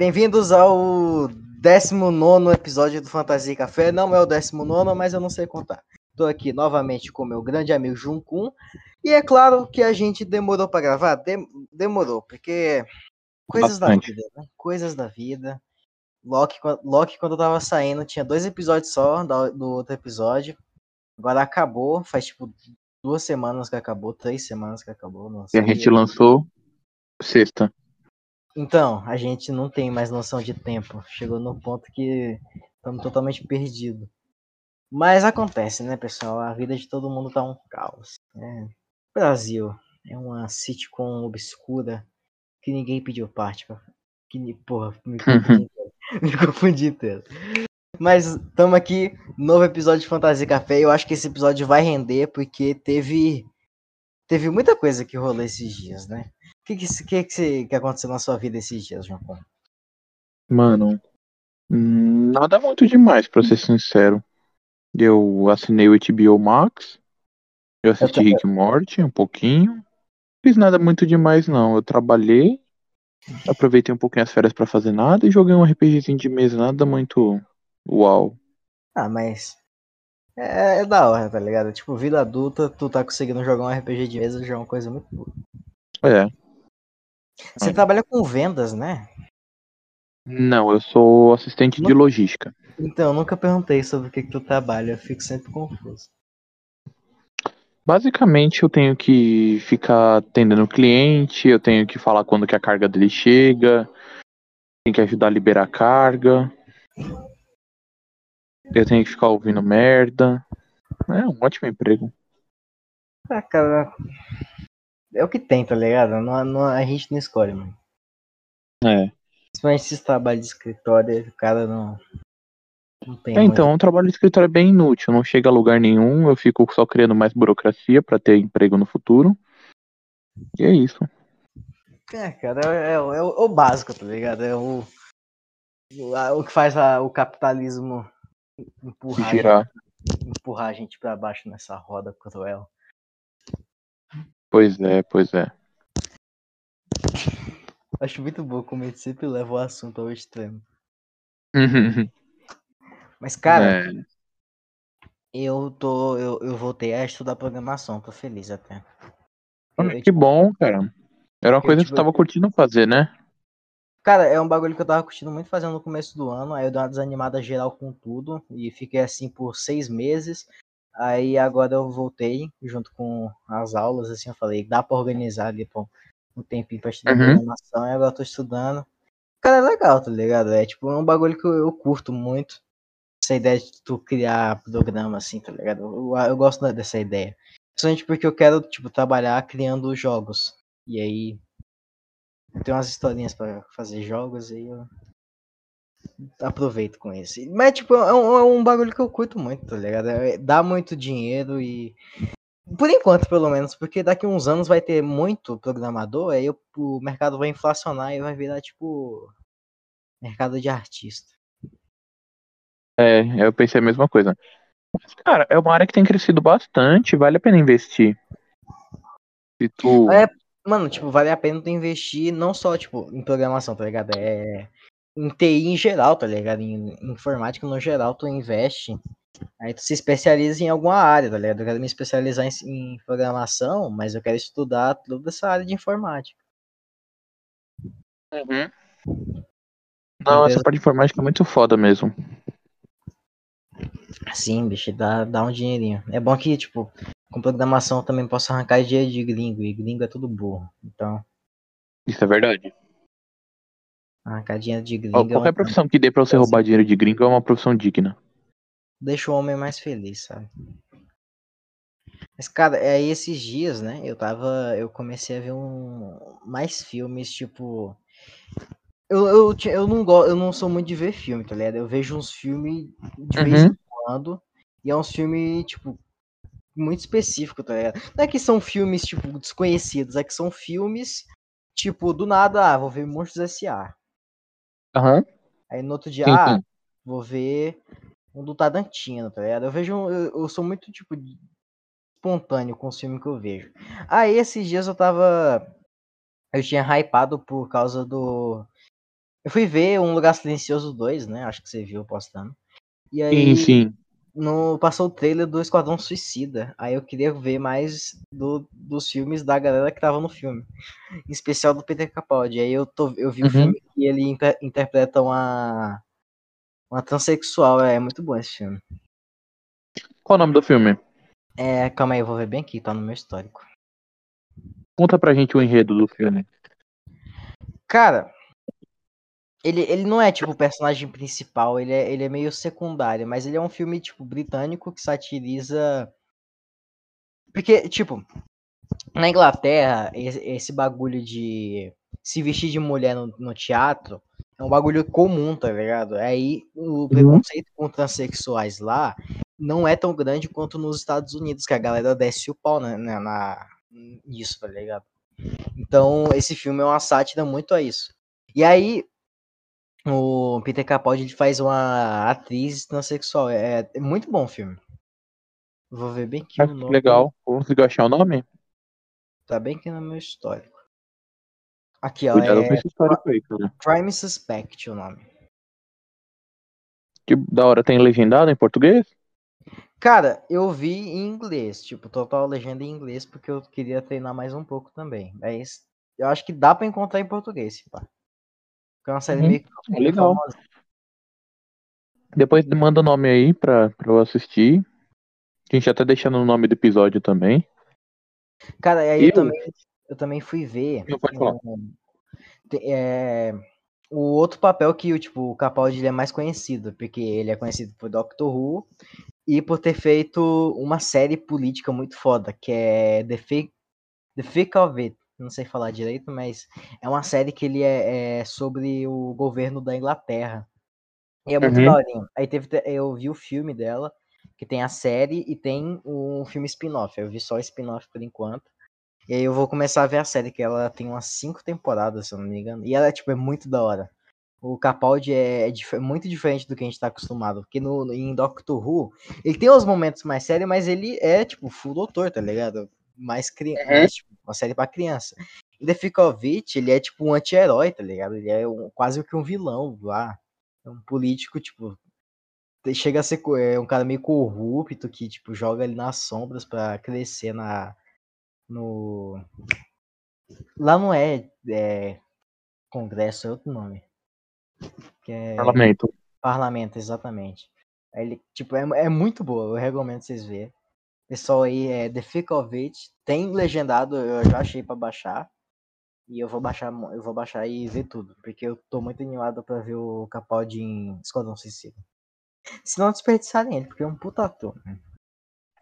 bem-vindos ao 19 episódio do Fantasia Café. Não é o 19, mas eu não sei contar. Estou aqui novamente com meu grande amigo Junkun. E é claro que a gente demorou para gravar. Dem demorou, porque coisas Bastante. da vida, né? Coisas da vida. Loki, Loki, quando eu tava saindo, tinha dois episódios só do, do outro episódio. Agora acabou, faz tipo duas semanas que acabou, três semanas que acabou. e a gente lançou sexta. Então, a gente não tem mais noção de tempo. Chegou no ponto que estamos totalmente perdidos. Mas acontece, né, pessoal? A vida de todo mundo tá um caos. Né? Brasil é uma sitcom obscura que ninguém pediu parte. Que, porra, me confundi, me confundi inteiro. Mas estamos aqui, novo episódio de Fantasia Café. Eu acho que esse episódio vai render porque teve teve muita coisa que rolou esses dias, né? O que que, que, que, que aconteceu na sua vida esses dias, João? Mano, nada muito demais, pra ser sincero. Eu assinei o HBO Max, eu assisti eu Rick Morty um pouquinho. Fiz nada muito demais, não. Eu trabalhei, aproveitei um pouquinho as férias para fazer nada e joguei um RPGzinho de mesa, nada muito uau. Ah, mas é, é, da hora, tá ligado? Tipo, vida adulta, tu tá conseguindo jogar um RPG de mesa já é uma coisa muito boa. É. Você é. trabalha com vendas, né? Não, eu sou assistente de logística. Então, eu nunca perguntei sobre o que, que tu trabalha, eu fico sempre confuso. Basicamente, eu tenho que ficar atendendo o cliente, eu tenho que falar quando que a carga dele chega, tenho que ajudar a liberar a carga. Eu tenho que ficar ouvindo merda. É um ótimo emprego. Ah, cara. É o que tem, tá ligado? Não, não, a gente não escolhe, mano. É. Principalmente esses trabalhos de escritório, o cara não. não tem é, então, um trabalho de escritório é bem inútil, não chega a lugar nenhum, eu fico só criando mais burocracia para ter emprego no futuro. E é isso. É, cara, é, é, é, o, é o básico, tá ligado? É o, o, o que faz a, o capitalismo empurrar, Girar. empurrar a gente para baixo nessa roda cruel. Pois é, pois é. Acho muito bom como gente sempre leva o assunto ao extremo. Mas, cara, é. eu tô. Eu, eu voltei a estudar programação, tô feliz até. Eu, que tipo, bom, cara. Era uma coisa tipo, que você tava curtindo fazer, né? Cara, é um bagulho que eu tava curtindo muito fazendo no começo do ano. Aí eu dei uma desanimada geral com tudo. E fiquei assim por seis meses. Aí agora eu voltei junto com as aulas, assim, eu falei, dá pra organizar ali pô, um tempinho pra estudar uhum. programação. E agora eu tô estudando. Cara, é legal, tá ligado? É tipo é um bagulho que eu, eu curto muito. Essa ideia de tu criar programa, assim, tá ligado? Eu, eu gosto dessa ideia. Principalmente porque eu quero, tipo, trabalhar criando jogos. E aí tem umas historinhas para fazer jogos e eu aproveito com esse. Mas, tipo, é um, é um, bagulho que eu curto muito, tá ligado? É, dá muito dinheiro e. Por enquanto, pelo menos, porque daqui uns anos vai ter muito programador, aí o mercado vai inflacionar e vai virar, tipo, mercado de artista. É, eu pensei a mesma coisa. Mas, cara, é uma área que tem crescido bastante, vale a pena investir. Se tu... É, Mano, tipo, vale a pena tu investir não só, tipo, em programação, tá ligado? É. Em TI em geral, tá ligado? Em, informática no geral, tu investe. Aí tu se especializa em alguma área, tá ligado? Eu quero me especializar em, em programação, mas eu quero estudar toda essa área de informática. Uhum. Não, essa parte de informática é muito foda mesmo. Sim, bicho, dá, dá um dinheirinho. É bom que, tipo, com programação também posso arrancar dinheiro de gringo, e gringo é tudo burro. Então. Isso é verdade. Arrancar dinheiro de gringo. qualquer é uma... profissão que dê pra você roubar dinheiro de gringo é uma profissão digna. Deixa o homem mais feliz, sabe? Mas, cara, aí é esses dias, né? Eu tava. Eu comecei a ver um, mais filmes, tipo. Eu, eu, eu, não gosto, eu não sou muito de ver filme, tá ligado? Eu vejo uns filmes de uhum. vez em quando. E é uns filmes, tipo, muito específico, tá ligado? Não é que são filmes, tipo, desconhecidos, é que são filmes, tipo, do nada, ah, vou ver Monstros S.A. Aham. Aí no outro dia, sim, ah, sim. vou ver um do Tarantino, tá ligado? Eu vejo, eu, eu sou muito, tipo, espontâneo com os filmes que eu vejo. Aí esses dias eu tava, eu tinha hypado por causa do Eu fui ver Um Lugar Silencioso 2, né? Acho que você viu postando. E Sim, aí sim. No, passou o trailer do Esquadrão Suicida. Aí eu queria ver mais do, dos filmes da galera que tava no filme. Em especial do Peter Capaldi. Aí eu, tô, eu vi o Uhum. filme que ele inter- interpreta uma, uma transexual. É muito bom esse filme. Qual o nome do filme? É, calma aí, eu vou ver bem aqui, tá no meu histórico. Conta pra gente o enredo do filme. Cara, ele, ele não é tipo o personagem principal, ele é, ele é meio secundário, mas ele é um filme tipo britânico que satiriza. Porque, tipo, na Inglaterra, esse, bagulho de se vestir de mulher no, no teatro é um bagulho comum, tá ligado? Aí o preconceito com transexuais lá não é tão grande quanto nos Estados Unidos, que a galera desce o pau na, na, na- nisso, tá ligado? Então, esse filme é uma sátira muito a isso. E aí, o Peter Capaldi ele faz uma atriz transexual. É, é muito bom o filme. Vou ver bem Ah, o que nome. legal. Conseguiu achar o nome? Tá bem aqui no meu histórico. Aqui, ó. Cuidado É com esse histórico aí, cara. Crime Suspect o nome. Que da hora, tem legendado em português? Cara, eu vi em inglês, tipo, total legenda em inglês, porque eu queria treinar mais um pouco também. Mas eu acho que dá pra encontrar em português, pá. Porque é uma série Uhum. meio, É legal. famosa. Depois manda o nome aí pra, pra eu assistir. A gente já tá deixando o nome do episódio também. Cara, e aí Eu- eu também, eu também fui ver. Não, pode falar. te- é, o outro papel que o tipo, o Capaldi é mais conhecido, porque ele é conhecido por Doctor Who e por ter feito uma série política muito foda, que é The Thick, The Thick of It. Não sei falar direito, mas é uma série que ele é, é sobre o governo da Inglaterra. E é muito Uhum. daorinha. Aí teve, eu vi o filme dela, que tem a série e tem um filme spin-off. Eu vi só o spin-off por enquanto. E aí eu vou começar a ver a série, que ela tem umas cinco temporadas, se eu não me engano. E ela é, tipo, é muito da hora. O Capaldi é, é dif- muito diferente do que a gente tá acostumado. Porque no, no- em Doctor Who, ele tem uns momentos mais sérios, mas ele é, tipo, full doutor, tá ligado? Mais criança, tipo, uma série pra criança. Ficovitch, ele é, tipo, um anti-herói, tá ligado? Ele é um- quase que um vilão lá. É um político, tipo, chega a ser é um cara meio corrupto que, tipo, joga ele nas sombras pra crescer na no lá não é, é congresso, é outro nome. Que é Parlamento. parlamento, exatamente. Ele, tipo, é, é muito boa, eu recomendo vocês verem. Pessoal aí é The It, tem legendado, eu já achei pra baixar. E eu vou baixar, eu vou baixar e ver tudo, porque eu tô muito animado pra ver o Capaldi em Esquadrão Suicida. Se não desperdiçarem ele, porque é um puta ator. né?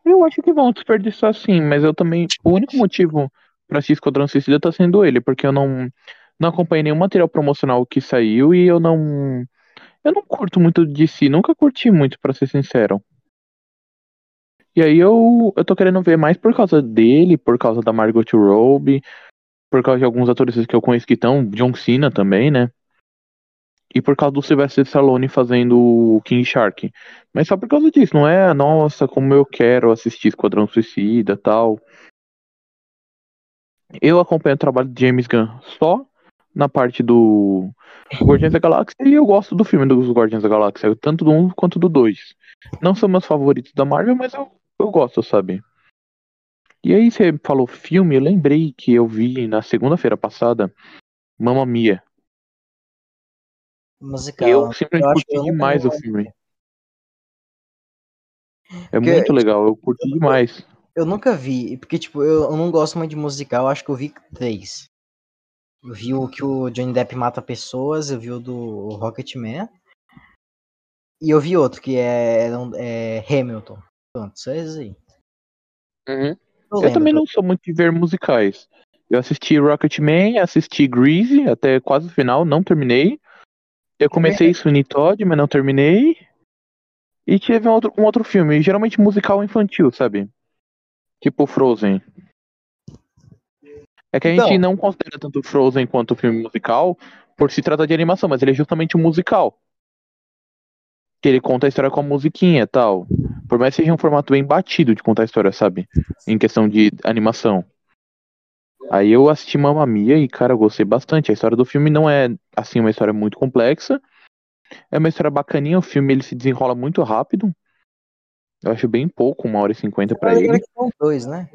Eu acho que vão desperdiçar sim, mas eu também. O único motivo pra assistir Esquadrão Suicida tá sendo ele, porque eu não, não acompanhei nenhum material promocional que saiu e eu não. Eu não curto muito de si, nunca curti muito, pra ser sincero. E aí eu, eu tô querendo ver mais por causa dele, por causa da Margot Robbie, por causa de alguns atores que eu conheço que estão, John Cena também, né? E por causa do Sylvester Stallone fazendo o King Shark. Mas só por causa disso, não é, nossa, como eu quero assistir Esquadrão Suicida tal. Eu acompanho o trabalho de James Gunn só na parte do Guardiões da Galáxia e eu gosto do filme dos Guardiões da Galáxia, tanto do 1 quanto do 2. Não são meus favoritos da Marvel, mas eu, eu gosto, sabe? E aí você falou filme, eu lembrei que eu vi na segunda-feira passada Mamma Mia. Musical. Eu eu simplesmente que curti eu demais o filme. É Porque, muito legal, eu curti demais. Eu nunca vi, porque, tipo, eu, eu não gosto muito de musical, eu acho que eu vi três. Eu vi o que o Johnny Depp mata pessoas, eu vi o do Rocketman. E eu vi outro, que é, um- é Hamilton. Pronto, só esses aí. Uhum. Eu, Eu também não sou muito de ver musicais. Eu assisti Rocketman, assisti Greasy até quase o final, não terminei. Eu comecei Sweeney Todd, mas não terminei. E teve um outro, um outro filme, geralmente musical infantil, sabe? Tipo Frozen. É que a Então. gente não considera tanto Frozen quanto filme musical por se tratar de animação, mas ele é justamente um musical. Que ele conta a história com a musiquinha e tal. Por mais que seja um formato bem batido de contar a história, sabe? Em questão de animação. Aí eu assisti Mamma Mia e, cara, eu gostei bastante. A história do filme não é, assim, uma história muito complexa. É uma história bacaninha. O filme ele se desenrola muito rápido. Eu acho bem pouco, uma hora e cinquenta pra ele. São dois, né?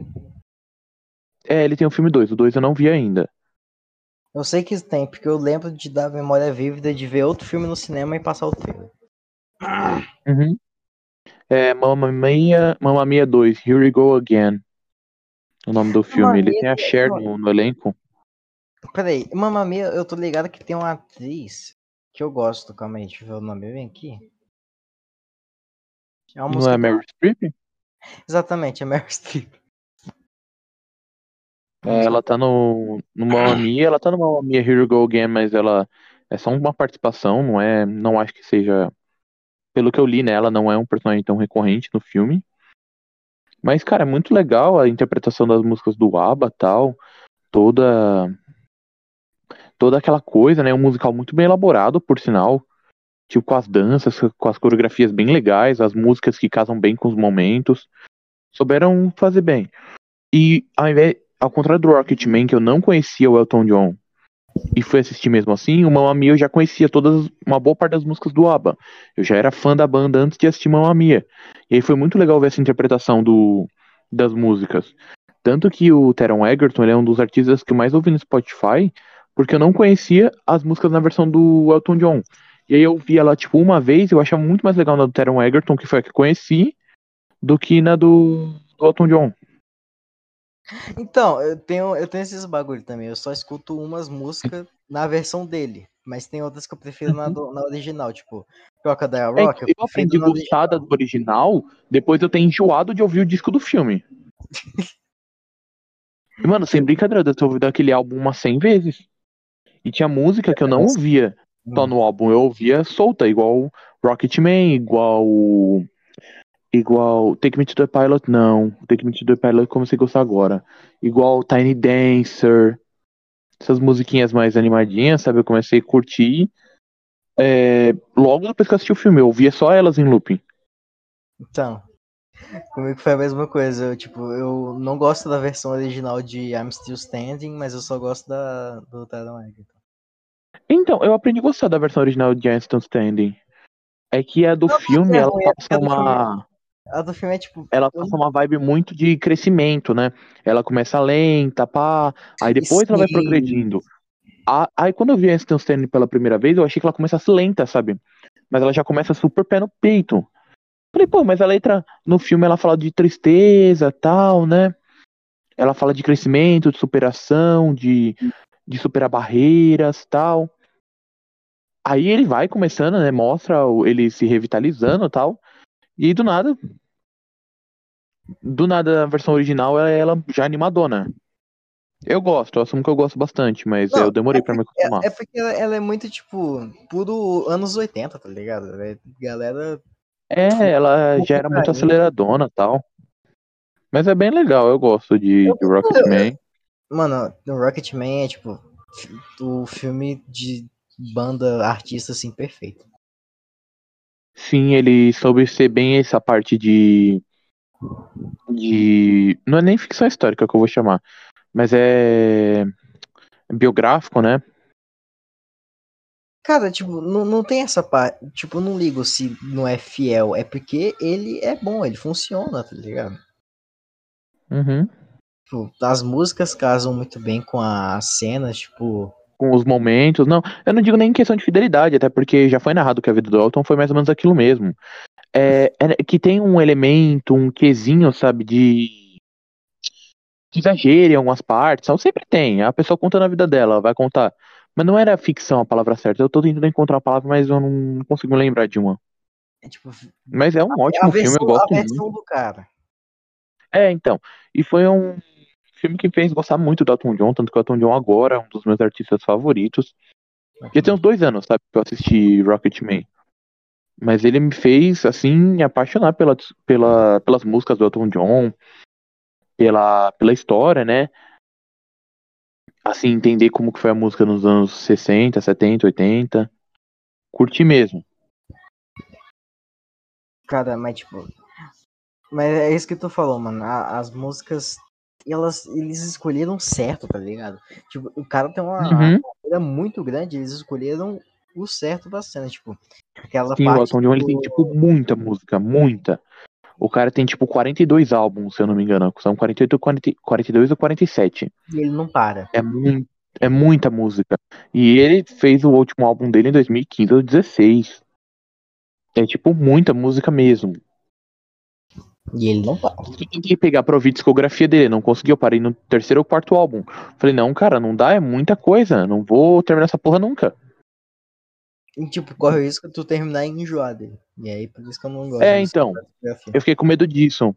É, ele tem o filme 2. O 2 eu não vi ainda. Eu sei que tem, porque eu lembro de dar memória vívida de ver outro filme no cinema e passar o trailer. Uhum. É Mamma Mia, Mamma Mia 2, Here We Go Again. O nome do filme. Ele tem a Cher no, no elenco. Peraí, Mamma Mia, eu tô ligado que tem uma atriz que eu gosto, calma aí, deixa eu ver o nome, vem aqui. É uma Não é Mary Streep? Exatamente, é Mary Streep. É, ela tá no, no Mamma Mia, ela tá no Mamma Mia Here We Go Again, mas ela é só uma participação, não é, não acho que seja, pelo que eu li nela, não é um personagem tão recorrente no filme. Mas, cara, é muito legal a interpretação das músicas do ABBA tal. Toda. Toda aquela coisa, né? Um musical muito bem elaborado, por sinal. Tipo, com as danças, com as coreografias bem legais, as músicas que casam bem com os momentos. Souberam fazer bem. E ao invés, ao contrário do Rocketman, que eu não conhecia o Elton John e fui assistir mesmo assim, o Mamma Mia eu já conhecia todas, uma boa parte das músicas do ABBA. Eu já era fã da banda antes de assistir Mamma Mia. E aí foi muito legal ver essa interpretação do, das músicas. Tanto que o Teron Egerton é um dos artistas que eu mais ouvi no Spotify, porque eu não conhecia as músicas na versão do Elton John. E aí eu vi ela, tipo, uma vez, eu achava muito mais legal na do Teron Egerton, que foi a que conheci, do que na do, do Elton John. Então, eu tenho, eu tenho esses bagulho também. Eu só escuto umas músicas na versão dele. Mas tem outras que eu prefiro na, uhum. na original, tipo, Crocodile Rock. É, eu, eu aprendi a gostar do original, depois eu tenho enjoado de ouvir o disco do filme. Mano, sem brincadeira, eu tô ouvindo aquele álbum umas 100 vezes. E tinha música que eu não ouvia só hum. no álbum, eu ouvia solta, igual Rocketman, igual Igual Take Me to the Pilot, não. Take Me to the Pilot como você gosta agora. Igual Tiny Dancer. Essas musiquinhas mais animadinhas, sabe? Eu comecei a curtir. É, logo depois que eu assisti o filme, eu ouvia só elas em looping. Então, comigo foi a mesma coisa. Eu, tipo, eu não gosto da versão original de I'm Still Standing, mas eu só gosto da do Taron Egerton. Então, eu aprendi a gostar da versão original de I'm Still Standing. É que a do não, filme, é ela é passa uma. A do filme é tipo. Ela passa uma vibe muito de crescimento, né? Ela começa lenta, pá. Aí depois Sim. ela vai progredindo. aí quando eu vi a Stanley pela primeira vez, eu achei que ela começasse lenta, sabe? Mas ela já começa super pé no peito. Falei, pô, mas a letra no filme ela fala de tristeza tal, né? Ela fala de crescimento, de superação, de, de superar barreiras tal. Aí ele vai começando, né? Mostra ele se revitalizando tal. E do nada. Do nada a versão original ela, ela já é animadona. Eu gosto, eu assumo que eu gosto bastante, mas Não, eu demorei é pra me acostumar. É, é porque ela, ela, é muito, tipo, puro anos 80, tá ligado? É, galera. É, ela já era muito aceleradona e tal. Mas é bem legal, eu gosto de, eu, de Rocketman. Mano, o Rocketman é, tipo, o filme de banda artista, assim, perfeito. Sim, ele soube ser bem essa parte de. De. Não é nem ficção histórica que eu vou chamar, mas é. biográfico, né? Cara, tipo, não, não tem essa parte. Tipo, não ligo se não é fiel. É porque ele é bom, ele funciona, tá ligado? Uhum. Tipo, as músicas casam muito bem com as cenas, tipo com os momentos. Não, eu não digo nem em questão de fidelidade, até porque já foi narrado que a vida do Elton foi mais ou menos aquilo mesmo. É, é que tem um elemento, um quesinho, sabe, de, de exagero em algumas partes. Não, sempre tem. A pessoa contando a vida dela, vai contar. Mas não era ficção a palavra certa. Eu tô tentando encontrar a palavra, mas eu não consigo lembrar de uma. É, tipo, mas é um ótimo versão, filme, eu gosto muito. do cara. É, então. E foi um filme que fez gostar muito do Elton John, tanto que o Elton John agora é um dos meus artistas favoritos. Já tem uns dois anos, sabe, que eu assisti Rocketman. Mas ele me fez, assim, me apaixonar pela, pela, pelas músicas do Elton John, pela, pela história, né? Assim, entender como que foi a música nos anos 60, 70, 80. Curti mesmo. Cara, mas tipo. Mas é isso que tu falou, mano. As músicas elas, eles escolheram certo, tá ligado? Tipo, o cara tem uma Uhum. carreira muito grande, eles escolheram o certo da cena, tipo, aquela Sim, o Elton John ele tem, do- tipo, muita música, muita. O cara tem, tipo, 42 álbuns, se eu não me engano. São 48 ou 40, 42 ou 47. e ele não para. É, muito, é muita música. E ele fez o último álbum dele em 2015 ou 2016. É, tipo, muita música mesmo. E ele não para. Eu tentei pegar pra ouvir discografia dele, não consegui, eu parei no terceiro ou quarto álbum. Falei, não, cara, não dá, é muita coisa. Não vou terminar essa porra nunca. E, tipo, corre o risco de tu terminar e enjoar dele. E aí, por isso que eu não gosto É, então. discografia. Eu fiquei com medo disso.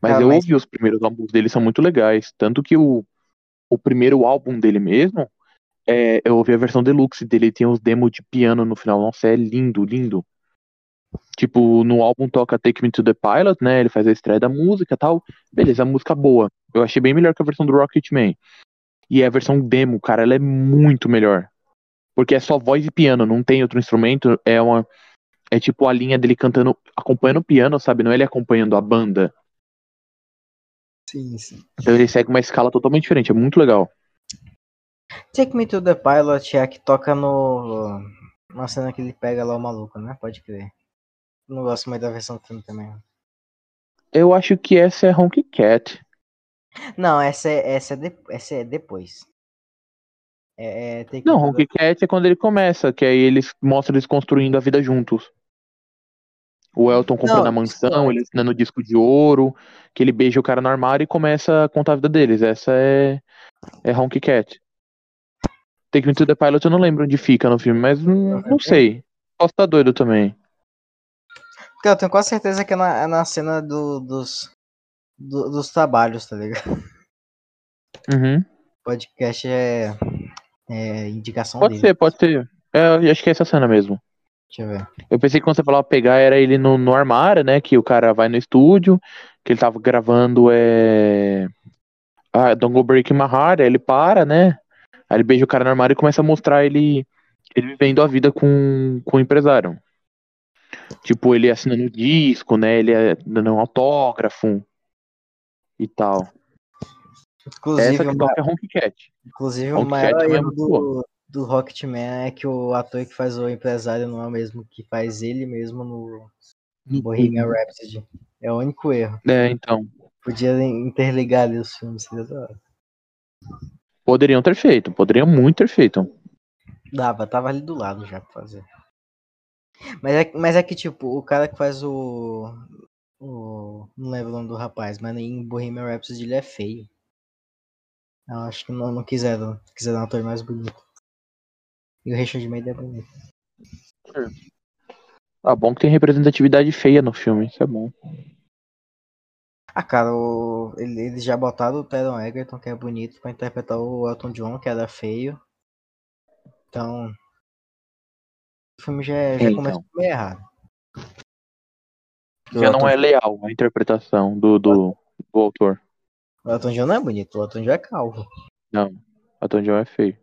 Mas Cara, eu mas- ouvi os primeiros álbuns dele, são muito legais. Tanto que o, o primeiro álbum dele mesmo, é, eu ouvi a versão deluxe dele, tem os demos de piano no final. Nossa, é lindo, lindo. Tipo, no álbum toca Take Me to the Pilot, né? Ele faz a estreia da música e tal. Beleza, a música boa. Eu achei bem melhor que a versão do Rocketman. E a versão demo, cara, ela é muito melhor. Porque é só voz e piano, não tem outro instrumento. É uma. É tipo a linha dele cantando, acompanhando o piano, sabe? Não é ele acompanhando a banda. Sim, sim. Então ele segue uma escala totalmente diferente, é muito legal. Take Me to the Pilot é a que toca no. Na cena que ele pega lá o maluco, né? Pode crer. Não gosto muito da versão do filme também. Eu acho que essa é Honky Cat. Não, essa é, essa é, de- essa é depois. É, é Não, Honky Cat é quando ele começa, que aí eles mostram eles construindo a vida juntos. O Elton comprando Não, a mansão, não. ele assinando o disco de ouro, que ele beija o cara no armário e começa a contar a vida deles. Essa é, é Honky Cat. Take Me to the Pilot eu não lembro onde fica no filme, mas hum, não sei. Posso estar doido também. Eu tenho quase certeza que é na, é na cena do, dos, do- dos trabalhos, tá ligado? Uhum. Podcast é, é indicação Pode dele. ser, pode ser. É, eu acho que é essa cena mesmo. Deixa eu ver. Eu pensei que quando você falava pegar era ele no, no armário, né? Que o cara vai no estúdio, que ele tava gravando é. Ah, Don't Go Break My Heart, aí ele para, né? Aí ele beija o cara no armário e começa a mostrar ele, ele vivendo a vida com, com o empresário. Tipo, ele assinando o disco, né? Ele é dando um autógrafo e tal. Inclusive, Essa que toca é Honky Cat. Inclusive, o maior Cat é erro do, do Rocketman é que o ator que faz o empresário não é o mesmo que faz ele mesmo no Bohemian Rhapsody. É o único erro. É, então. Podia interligar ali os filmes. seria da hora. Poderiam ter feito, poderiam muito ter feito. Dava, tava ali do lado já pra fazer. Mas é, mas é que, tipo, o cara que faz o. o não lembro o nome do rapaz, mas em Bohemian Rhapsody ele é feio. Eu acho que não, não quiseram. Quiseram um ator mais bonito. E o Richard Maiden é bonito. Ah, bom que tem representatividade feia no filme, isso é bom. Ah, cara, o... ele- eles já botaram o Taron Egerton, que é bonito, pra interpretar o Elton John, que era feio. Então. O filme já, já Então. começou meio errado. Já não é leal a interpretação do, do, do autor. O Elton John não é bonito, o Elton John é calvo. Não, Elton John é feio.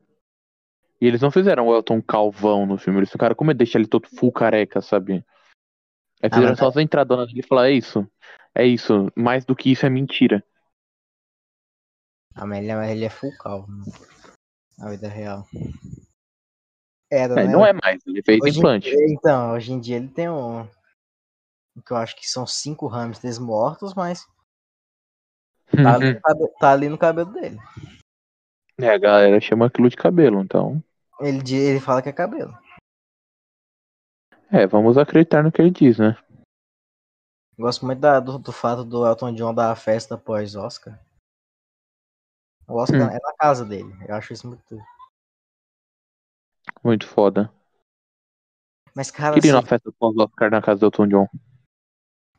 E eles não fizeram o Elton calvão no filme, eles ficaram como deixar ele todo full careca, sabe? Aí Ah, fizeram mas só as entradonas dele e falaram, é isso, é isso, mais do que isso é mentira. Ah, mas ele é, ele é full calvo? Na vida real. Era, É, né? não é mais, ele fez Hoje implante. Então, hoje em dia ele tem um. O que eu acho que são cinco hamsters mortos, mas tá ali, no cabe- tá ali no cabelo dele. É, a galera chama aquilo de cabelo, então. Ele, ele fala que é cabelo. É, vamos acreditar no que ele diz, né? Gosto muito da- do, do fato do Elton John dar a festa pós-Oscar. O Oscar Hum. é na casa dele. Eu acho isso muito. Muito foda. Mas, cara, Queria ir assim, na festa pós-Oscar na casa do Elton John.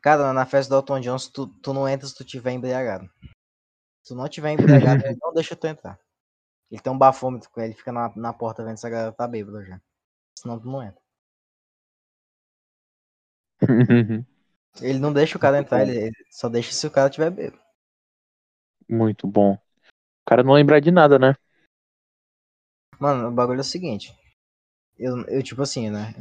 Cara, na festa do Elton John, se tu, tu não entra se tu tiver embriagado. Se tu não tiver embriagado, ele não deixa tu entrar. Ele tem um bafômetro com ele, fica na, na porta vendo se a galera tá bêbada já. Senão tu não entra. Ele não deixa o cara entrar, ele, ele só deixa se o cara tiver bêbado. Muito bom. O cara não lembrar de nada, né? Mano, o bagulho é o seguinte. Eu, eu tipo assim, né?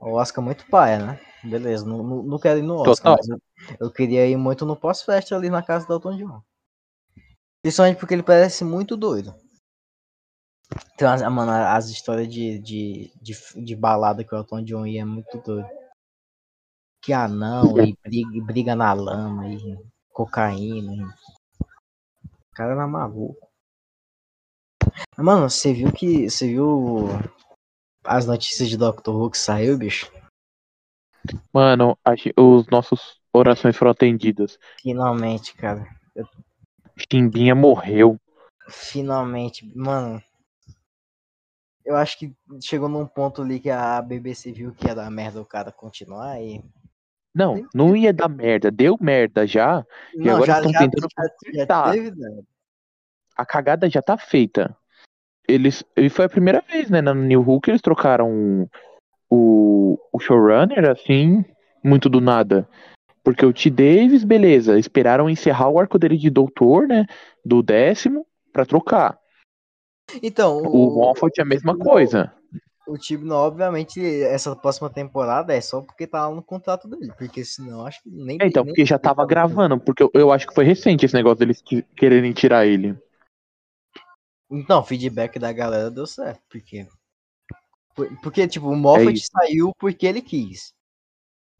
O Oscar é muito paia, né? Beleza, não, não, não quero ir no Oscar, eu, eu queria ir muito no pós-festa ali na casa do Elton John. Principalmente porque ele parece muito doido. Então, as, mano, as histórias de, de, de, de balada que o Elton John ia é muito doido. Que anão, e briga, e briga na lama, e cocaína. E... O cara era maluco. Mano, você viu que. Você viu as notícias de Doctor Who que saiu, bicho? Mano, os nossos orações foram atendidas. Finalmente, cara. Chimbinha morreu. Finalmente, mano. Eu acho que chegou num ponto ali que a BBC viu que ia dar merda o cara continuar e. Não, não ia dar merda. Deu merda já. Não, e agora estão tentando já, já teve, né? A cagada já tá feita. Eles, e foi a primeira vez, né, na New que eles trocaram o, o showrunner, assim, muito do nada. Porque o T. Davis, beleza, esperaram encerrar o arco dele de doutor, né? Do décimo, para trocar. Então, o, o Moffat é a mesma o, coisa. O Tibno, obviamente, essa próxima temporada é só porque tá lá no contrato dele, porque senão acho que nem. É, então, nem porque já tava gravando, porque eu, eu, acho que foi recente esse negócio deles quererem tirar ele. Então, o feedback da galera deu certo, porque. Porque, tipo, o Moffat é saiu porque ele quis.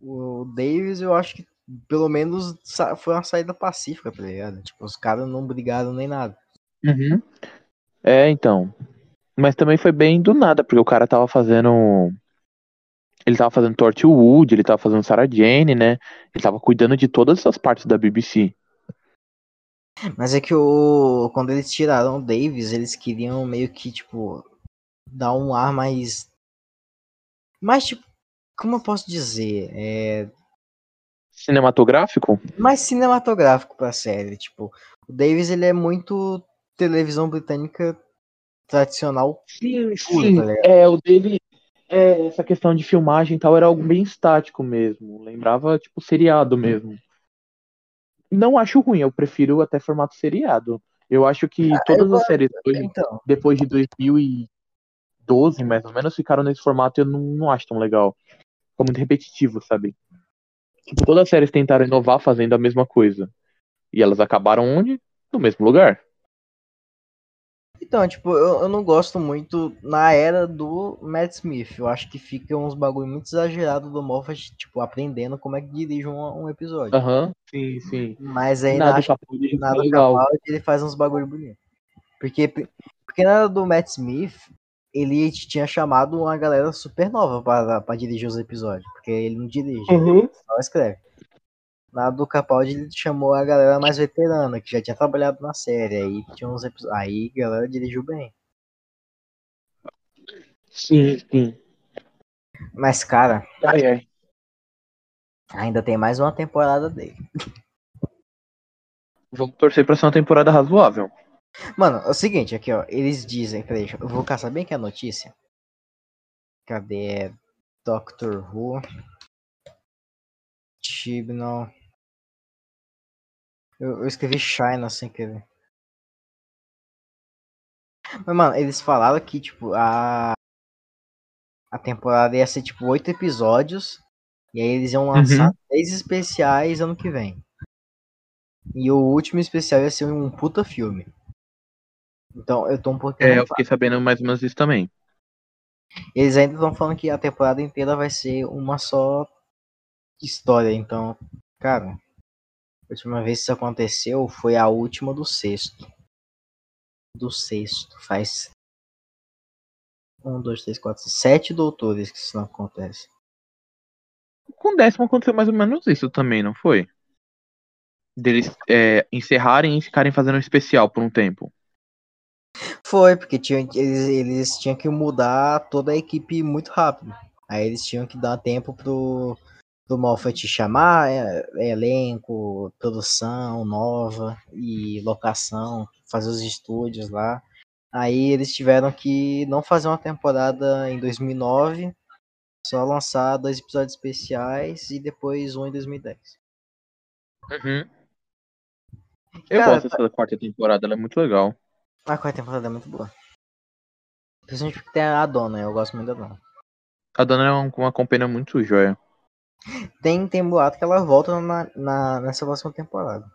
O Davis, eu acho que pelo menos foi uma saída pacífica, tá ligado? Tipo, os caras não brigaram nem nada. Uhum. É, então. Mas também foi bem do nada, porque o cara tava fazendo. Ele tava fazendo Torchwood, ele tava fazendo Sarah Jane, né? Ele tava cuidando de todas essas partes da BBC. Mas é que o. Quando eles tiraram o Davis, eles queriam meio que, tipo, dar um ar mais. Mais tipo. Como eu posso dizer? É cinematográfico? Mais cinematográfico pra série. Tipo, o Davis ele é muito televisão britânica tradicional. Sim, sim. Tá é, o dele. É, essa questão de filmagem e tal era algo bem estático mesmo. Lembrava, tipo, seriado mesmo. Não acho ruim, eu prefiro até formato seriado. Eu acho que ah, todas as séries depois, então. depois de 2012, mais ou menos, ficaram nesse formato e eu não, não acho tão legal. Ficou muito repetitivo, sabe? Tipo, todas as séries tentaram inovar fazendo a mesma coisa. E elas acabaram onde? No mesmo lugar. Então, tipo, eu, eu não gosto muito na era do Matt Smith. Eu acho que fica uns bagulho muito exagerado do Moffat, tipo, aprendendo como é que dirige um, um episódio. Aham, uhum, sim, sim. Mas ainda nada acho que nada Capaldi ele faz uns bagulho bonito. Porque, porque na era do Matt Smith, ele tinha chamado uma galera super nova para dirigir os episódios, porque ele não dirige, uhum. ele só escreve. Na do Capaldi ele chamou a galera mais veterana, que já tinha trabalhado na série, aí tinha uns episódios. Aí a galera dirigiu bem. Sim, sim. Mas, cara. Ai, ai. Ainda tem mais uma temporada dele. Vamos torcer pra ser uma temporada razoável. Mano, é o seguinte, aqui ó, eles dizem, peraí, eu vou caçar bem que é a notícia. Cadê? Doctor Who. Chibnall. Eu, eu escrevi China sem querer. Mas, mano, eles falaram que, tipo, a. A temporada ia ser, tipo, oito episódios. E aí eles iam lançar uhum. três especiais ano que vem. E o último especial ia ser um puta filme. Então eu tô um pouquinho. É, eu fiquei sabendo mais ou menos isso também. Eles ainda estão falando que a temporada inteira vai ser uma só história. Então, cara, a última vez que isso aconteceu foi a última do sexto. Do sexto. Faz. Um, dois, três, quatro, sete doutores que isso não acontece. Com o décimo aconteceu mais ou menos isso também, não foi? Deles é, encerrarem e ficarem fazendo um especial por um tempo. Foi, porque tinha, eles, eles tinham que mudar toda a equipe muito rápido. Aí eles tinham que dar tempo pro, pro Moffat chamar é, elenco, produção nova e locação, fazer os estúdios lá. Aí eles tiveram que não fazer uma temporada em 2009, só lançar dois episódios especiais e depois um em 2010. Uhum. Eu Cara, gosto dessa quarta temporada, ela é muito legal. A quarta temporada é muito boa. Principalmente porque tem a dona, eu gosto muito da dona. A dona é uma companhia muito joia. Tem, tem boato que ela volta na, na, nessa próxima temporada.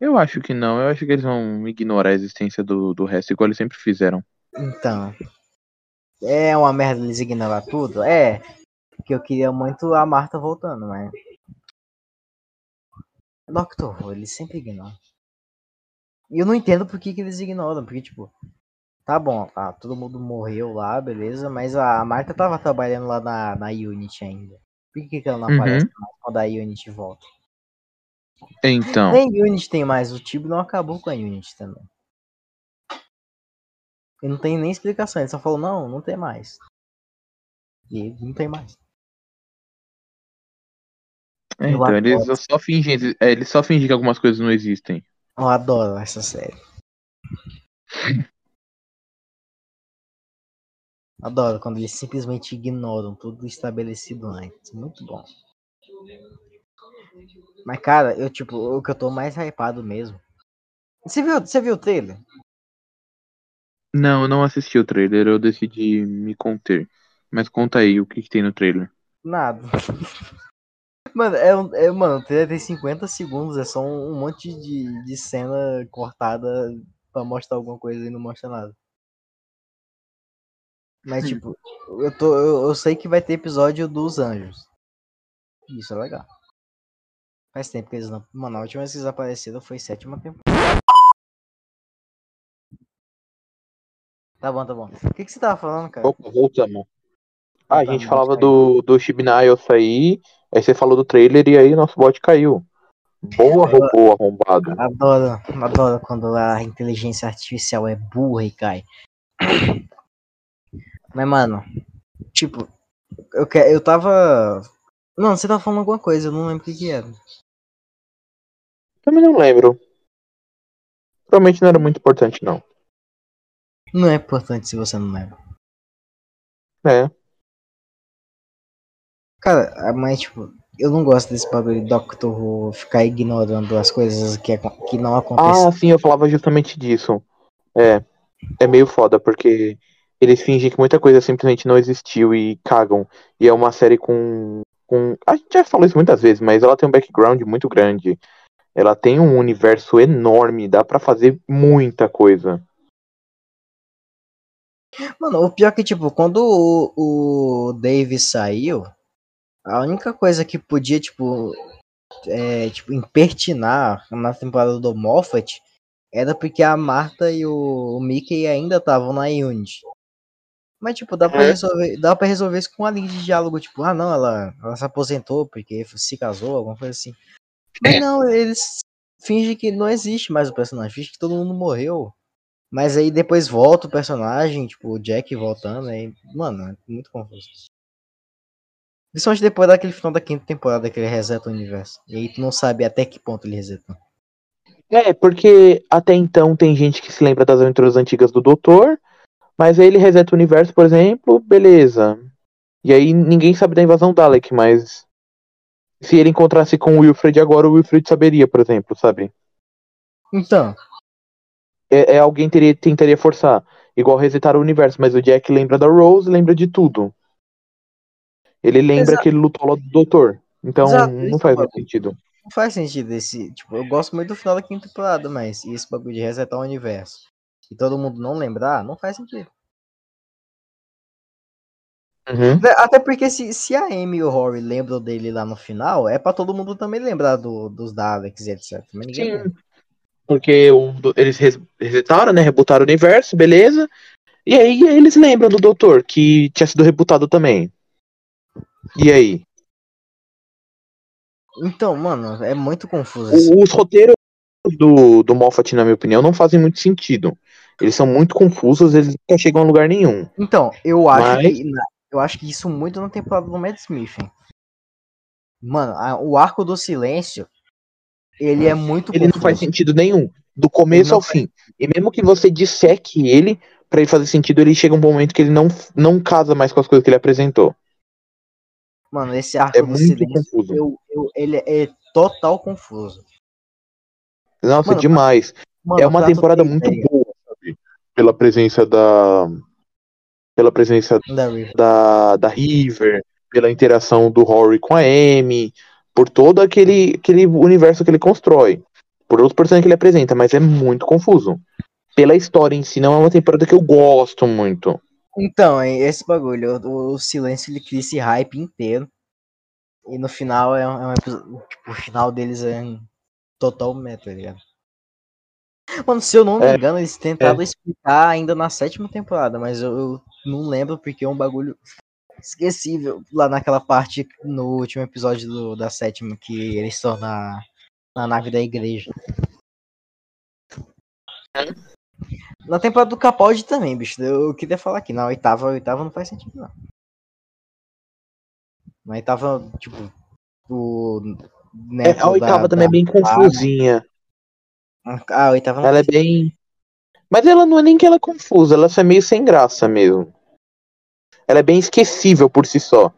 Eu acho que não. Eu acho que eles vão ignorar a existência do, do resto, igual eles sempre fizeram. Então. É uma merda eles ignorar tudo? É. Porque eu queria muito a Marta voltando, mas. Doctor Who, eles sempre ignoram. E eu não entendo por que, que eles ignoram, porque, tipo, tá bom, tá, todo mundo morreu lá, beleza, mas a Marta tava trabalhando lá na, na Unity ainda. Por que, que ela não Uhum. aparece mais quando a Unity volta? Então. Nem Unity tem mais, o Tibo não acabou com a Unity também. E não tem nem explicação, ele só falou, não, não tem mais. E não tem mais. É, então, eles só fingem, é, eles só fingem que algumas coisas não existem. Eu adoro essa série. Adoro quando eles simplesmente ignoram tudo estabelecido antes. Muito bom. Mas, cara, eu, tipo, o que eu tô mais hypado mesmo. Você viu, você viu o trailer? Não, eu não assisti o trailer, eu decidi me conter. Mas conta aí o que, que tem no trailer. Nada. Mano, é, é, mano, tem 50 segundos, é só um, um monte de, de cena cortada pra mostrar alguma coisa e não mostra nada. Mas, tipo, eu, tô, eu, eu sei que vai ter episódio dos anjos. Isso é legal. Faz tempo que eles não. Mano, a última vez que eles apareceram foi sétima temporada. Tá bom, tá bom. O que, que você tava falando, cara? Voltamos. Ah, a Voltamos, gente falava do, do Shibnai sair, aí você falou do trailer e aí nosso bot caiu. Boa robô arrombado. Adoro, adoro quando a inteligência artificial é burra e cai. Mas, mano, tipo, eu, que, eu tava. Não, você tava falando alguma coisa, eu não lembro o que, que era. Também não lembro. Provavelmente não era muito importante, não. Não é importante se você não lembra. É. Cara, ah, mas, tipo, eu não gosto desse bagulho de Doctor Who ficar ignorando as coisas que, acon- que não acontecem. Ah, sim, eu falava justamente disso. É. É meio foda, porque eles fingem que muita coisa simplesmente não existiu e cagam. E é uma série com. com... A gente já falou isso muitas vezes, mas ela tem um background muito grande. Ela tem um universo enorme, dá pra fazer muita coisa. Mano, o pior é que, tipo, quando o, o Dave saiu, a única coisa que podia, tipo, é, tipo, impertinar na temporada do Moffat era porque a Marta e o, o Mickey ainda estavam na Unity. Mas, tipo, dá pra, Uhum. resolver, dá pra resolver isso com uma linha de diálogo, tipo, ah, não, ela, ela se aposentou porque se casou, alguma coisa assim. Mas não, eles fingem que não existe mais o personagem, fingem que todo mundo morreu. Mas aí depois volta o personagem, tipo, o Jack voltando, aí, mano, é muito confuso. Principalmente depois daquele final da quinta temporada que ele reseta o universo. E aí tu não sabe até que ponto ele resetou. É, porque até então tem gente que se lembra das aventuras antigas do Doutor, mas aí ele reseta o universo, por exemplo, beleza. E aí ninguém sabe da invasão Dalek, mas se ele encontrasse com o Wilfred agora, o Wilfred saberia, por exemplo, sabe? Então, É, é alguém teria, tentaria forçar, igual resetar o universo, mas o Jack lembra da Rose, lembra de tudo. Ele lembra Exato. que ele lutou lá do Doutor. Então Exato, não faz muito bagulho. sentido. não faz sentido esse. Tipo, eu gosto muito do final da quinta temporada, mas esse bagulho de resetar o universo e todo mundo não lembrar, não faz sentido. Uhum. Até porque se, se a Amy e o Rory lembram dele lá no final, é pra todo mundo também lembrar do, dos Daleks e etc. Mas Sim. lembra. Porque o eles res- resetaram, né? Rebutaram o universo, beleza. E aí eles lembram do Doutor, que tinha sido rebutado também. E aí? Então, mano, é muito confuso. O- Os roteiros do, do Moffat, na minha opinião, não fazem muito sentido. Eles são muito confusos, eles nunca chegam a lugar nenhum. Então, eu acho Mas- que. Eu acho que isso muito na temporada do Mad Smith, hein? Mano, a- o arco do silêncio, ele é muito Ele não confuso. faz sentido nenhum. Do começo não ao fim. E mesmo que você disseque ele, pra ele fazer sentido, ele chega um momento que ele não, não casa mais com as coisas que ele apresentou. Mano, esse arco É do muito silêncio, confuso. eu, eu- ele é total confuso. Nossa, Mano, demais. Mano, é uma temporada muito ideia boa, sabe? Pela presença da. Pela presença da River. da, da River, pela interação do Rory com a Amy, por todo aquele, aquele universo que ele constrói. por outros personagens que ele apresenta, mas é muito confuso. Pela história em si, não é uma temporada que eu gosto muito. Então, é esse bagulho, o, o silêncio ele cria esse hype inteiro. E no final é um, é um episódio. Tipo, o final deles é um total meta, tá ligado? Mano, se eu não me É, engano, eles tentaram explicar ainda na sétima temporada, mas eu, eu não lembro porque é um bagulho esquecível lá naquela parte no último episódio do- da sétima que eles estão na, na nave da igreja. Na temporada do Capaldi também, bicho. Eu queria falar aqui. Na oitava, a oitava não faz sentido, não. Na oitava, tipo, o. É, a oitava da- também é da- bem confusinha. Ah, a oitava não Ela é bem. Mas ela não é nem que ela é confusa, ela só é meio sem graça mesmo. Ela é bem esquecível por si só.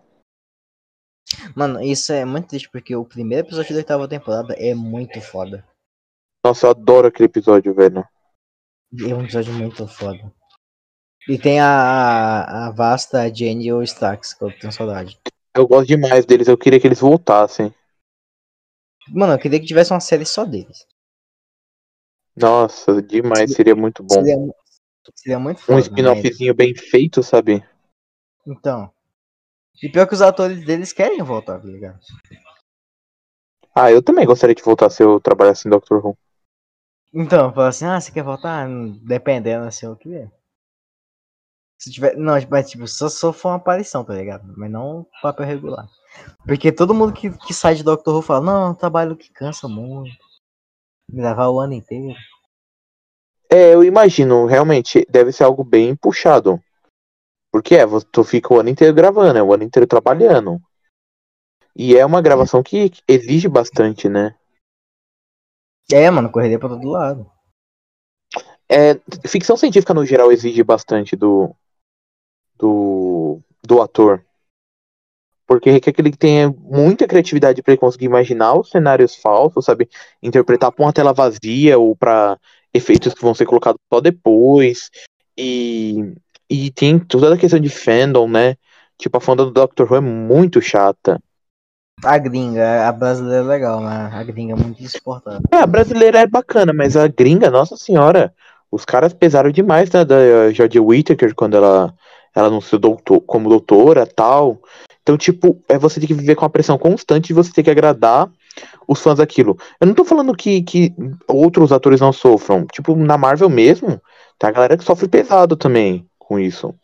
Mano, isso é muito triste porque o primeiro episódio da oitava temporada é muito foda. Nossa, eu adoro aquele episódio, velho. É um episódio muito foda. E tem a, a, a vasta Jenny e o Stax, que eu tenho saudade. Eu gosto demais deles, eu queria que eles voltassem. Mano, eu queria que tivesse uma série só deles. Nossa, demais, seria muito bom. Seria, seria muito Um foda. mas- spin-offzinho bem feito, sabe? Então. E pior que os atores deles querem voltar, tá ligado? Ah, eu também gostaria de voltar se eu trabalhasse em Doctor Who. Então, fala assim, ah, você quer voltar? Dependendo, assim, o que é. Se tiver. Não, mas tipo, só, só for uma aparição, tá ligado? Mas não papel regular. Porque todo mundo que, que sai de Doctor Who fala, não, é um trabalho que cansa muito. Gravar o ano inteiro. É, eu imagino, realmente, deve ser algo bem puxado. Porque é, tu fica o ano inteiro gravando, é o ano inteiro trabalhando. E é uma gravação que exige bastante, né? É, mano, correria pra todo lado. É, ficção científica no geral exige bastante do, do, do ator. Porque requer que ele tenha muita criatividade para conseguir imaginar os cenários falsos, sabe? Interpretar pra uma tela vazia ou para efeitos que vão ser colocados só depois. E, e tem toda a questão de fandom, né? Tipo, a fanda do Doctor Who é muito chata. A gringa, a brasileira é legal, mas a gringa é muito insuportável. É, a brasileira é bacana, mas a gringa, nossa senhora, os caras pesaram demais né, da Jodie Whittaker quando ela, ela anunciou doutor, como doutora tal. Então, tipo, é você ter que viver com a pressão constante de você ter que agradar os fãs daquilo. Eu não tô falando que, que outros atores não sofram. Tipo, na Marvel mesmo, tem a galera que sofre pesado também com isso.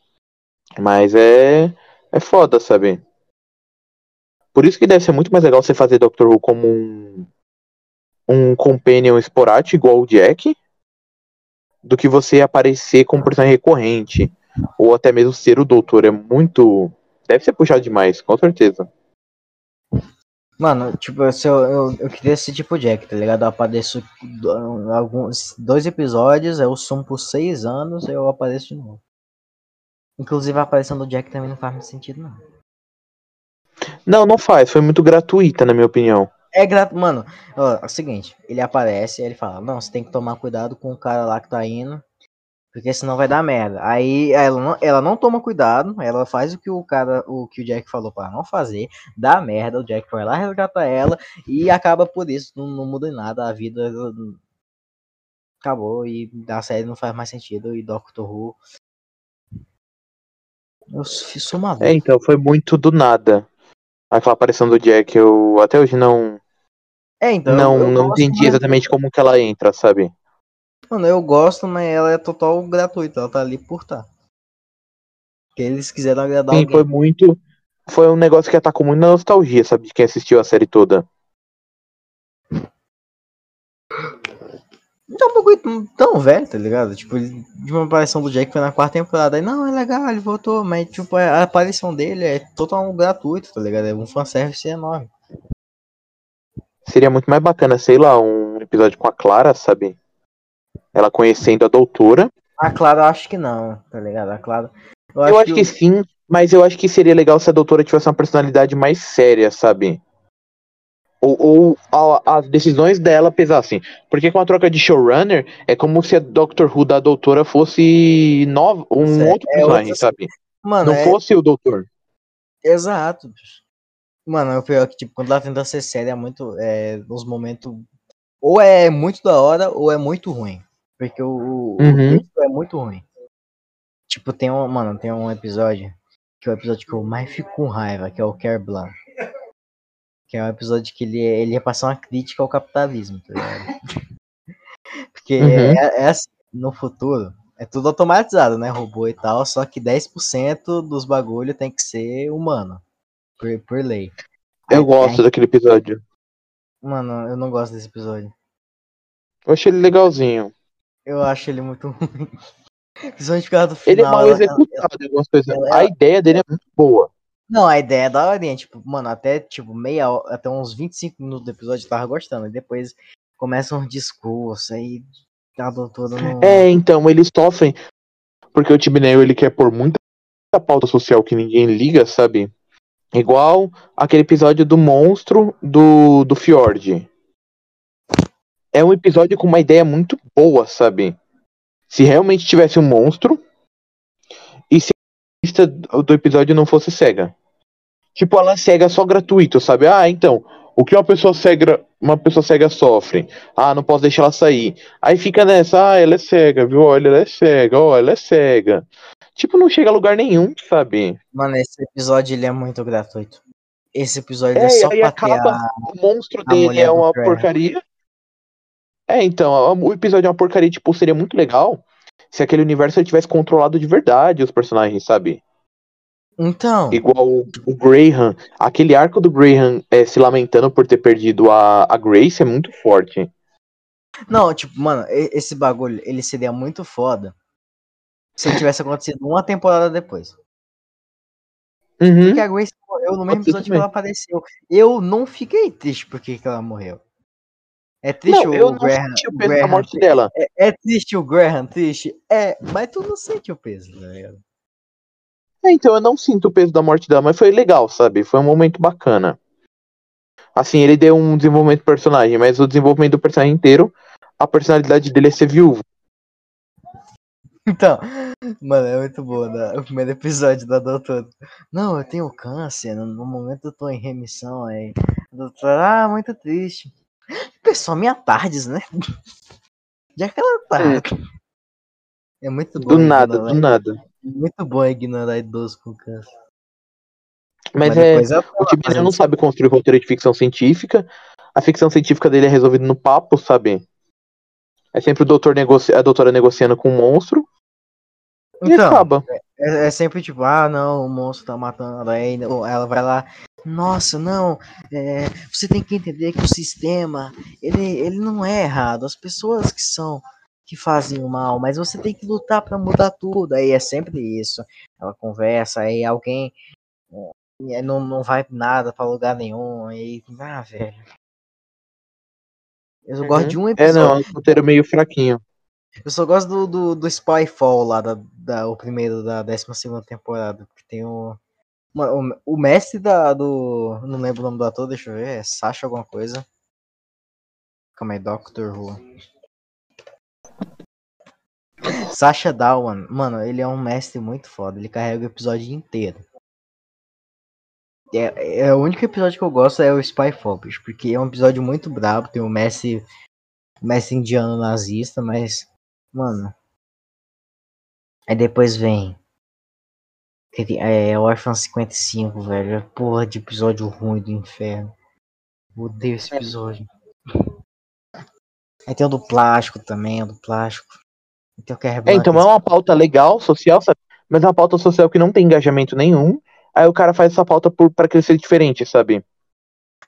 Mas é, é foda, sabe? Por isso que deve ser muito mais legal você fazer Doctor Who como um, um companion esporádico igual o Jack, do que você aparecer como personagem recorrente, ou até mesmo ser o doutor. É muito. Deve ser puxado demais, com certeza. Mano, tipo, eu, eu, eu queria ser tipo Jack, tá ligado? Eu apareço alguns dois episódios, eu sumo por seis anos, eu apareço de novo. Inclusive a aparição do Jack também não faz muito sentido, não. Não, não faz. Foi muito gratuita, na minha opinião. É grato, mano. Ó, é o seguinte, ele aparece, ele fala, não, você tem que tomar cuidado com o cara lá que tá indo, porque senão vai dar merda. Aí ela não, ela não toma cuidado, ela faz o que o cara, o que o Jack falou pra não fazer, dá merda, o Jack vai lá resgatar ela e acaba por isso, não, não muda em nada, a vida acabou e a série não faz mais sentido e Doctor Who. Eu sou maluco. É, então, foi muito do nada. Aquela aparição do Jack, eu até hoje não, É, então, não, eu não gosto, entendi mas- exatamente como que ela entra, sabe? Mano, eu gosto, mas ela é total gratuita, ela tá ali por tá. Porque eles quiseram agradar Sim, alguém. foi muito. Foi um negócio que atacou muito na nostalgia, sabe? De quem assistiu a série toda. É um bagulho tão- velho, tá ligado? Tipo, ele- de uma aparição do Jack foi na quarta temporada. Aí, não, é legal, ele voltou, mas tipo, a aparição dele é total gratuito, tá ligado? É um fanservice enorme. Seria muito mais bacana, sei lá, um episódio com a Clara, sabe? Ela conhecendo a doutora. A Clara eu acho que não, tá ligado? A Clara. Eu acho que o- sim, mas eu acho que seria legal se a doutora tivesse uma personalidade mais séria, sabe? Ou, ou a- as decisões dela pesassem. Porque com a troca de showrunner, é como se a Doctor Who da doutora fosse nova, um Certo, outro é personagem, outra- sabe? Mano, Não é fosse o doutor. exato. Mano, é o pior que, tipo, quando ela tenta ser séria, é muito. É, nos momentos. ou é muito da hora ou é muito ruim. Porque o, Uhum. o é muito ruim. Tipo, tem um. Mano, tem um episódio. Que é o episódio que eu mais fico com raiva, que é o Kerblan. Que é um episódio que ele, ele ia passar uma crítica ao capitalismo, tá ligado? Porque Uhum. é, é assim, no futuro, é tudo automatizado, né? Robô e tal, só que 10% dos bagulho tem que ser humano. Por, por lei. Eu Aí- gosto aí- daquele episódio. Mano, eu não gosto desse episódio. Eu achei ele legalzinho. Eu acho ele muito ruim. Principalmente por causa do Ele é final. mal ela- executado algumas coisas. ela- A ideia dele é muito boa. Não, a ideia é da hora, tipo, mano, até tipo meia hora, até uns 25 minutos do episódio eu tava gostando. E depois começa um discurso, aí a doutora não. É, então, eles sofrem. Porque o Tibneu, ele quer pôr muita pauta social que ninguém liga, sabe? Igual aquele episódio do monstro do, do Fjord. É um episódio com uma ideia muito boa, sabe? Se realmente tivesse um monstro lista do episódio não fosse cega. Tipo, ela é cega só gratuito, sabe? Ah, então, o que uma pessoa cega, uma pessoa cega sofre? Ah, não posso deixar ela sair. Aí fica nessa, ah, ela é cega, viu? Olha, ela é cega, ó, ela é cega. Tipo, não chega a lugar nenhum, sabe? Mano, esse episódio ele é muito gratuito. Esse episódio é, É, só pra acaba, a... o monstro dele é uma porcaria. É, então, o episódio é uma porcaria, tipo, seria muito legal se aquele universo ele tivesse controlado de verdade os personagens, sabe? Então, Igual o, o Graham, aquele arco do Graham é, se lamentando por ter perdido a, a Grace é muito forte. não, tipo, mano, esse bagulho, ele seria muito foda se tivesse acontecido uma temporada depois. Uhum. Porque a Grace morreu no mesmo episódio que ela apareceu. Eu não fiquei triste porque que ela morreu. É triste Não, o eu não Graham. senti o peso da Graham morte dela. É, é triste o Graham, triste. É, mas tu não sente o peso, tá ligado? É, então eu não sinto o peso da morte dela, mas foi legal, sabe? Foi um momento bacana. Assim, ele deu um desenvolvimento do personagem, mas o desenvolvimento do personagem inteiro, a personalidade dele é ser viúvo. Então, mano, é muito boa né? o primeiro episódio da doutora. Não, eu tenho câncer, no, no momento eu tô em remissão aí. A doutora, ah, muito triste. Pessoal, minha tardes, né? Já que ela tá. É muito bom. Do nada, ignorar- do nada. Muito bom ignorar idoso com câncer. Mas, é, ela tá o fazendo não sabe construir roteiro de ficção científica. A ficção científica dele é resolvida no papo, sabe? É sempre o doutor negoci... a doutora negociando com o monstro e Então, acaba. É, é sempre tipo, ah, não, o monstro tá matando. Aí ela vai lá, nossa, não, é, você tem que entender que o sistema, ele, ele não é errado. As pessoas que são, que fazem o mal, mas você tem que lutar pra mudar tudo. Aí é sempre isso. Ela conversa, aí alguém é, não, não vai nada pra lugar nenhum. Aí, ah, velho. Eu só gosto de um É, episódio. não, é um roteiro meio fraquinho. Eu só gosto do, do, do Spyfall lá, da, da, o primeiro da 12 temporada. Que tem o, Mano, o, o mestre da, do. Não lembro o nome do ator, deixa eu ver. É Sasha alguma coisa. Calma aí, Doctor Who. Sasha Dawan, mano, ele é um mestre muito foda. Ele carrega o episódio inteiro. É, é o único episódio que eu gosto é o Spyfall, bicho, porque é um episódio muito brabo. Tem o mestre, mestre indiano nazista, mas, mano. Aí depois vem. É Orphan 55, velho. Porra de episódio ruim do inferno. Odeio esse episódio. Aí tem o do plástico também, o do plástico. Tem o Kerr É, então é uma pauta legal, social, sabe? Mas é uma pauta social que não tem engajamento nenhum. Aí o cara faz essa pauta por, pra crescer diferente, sabe?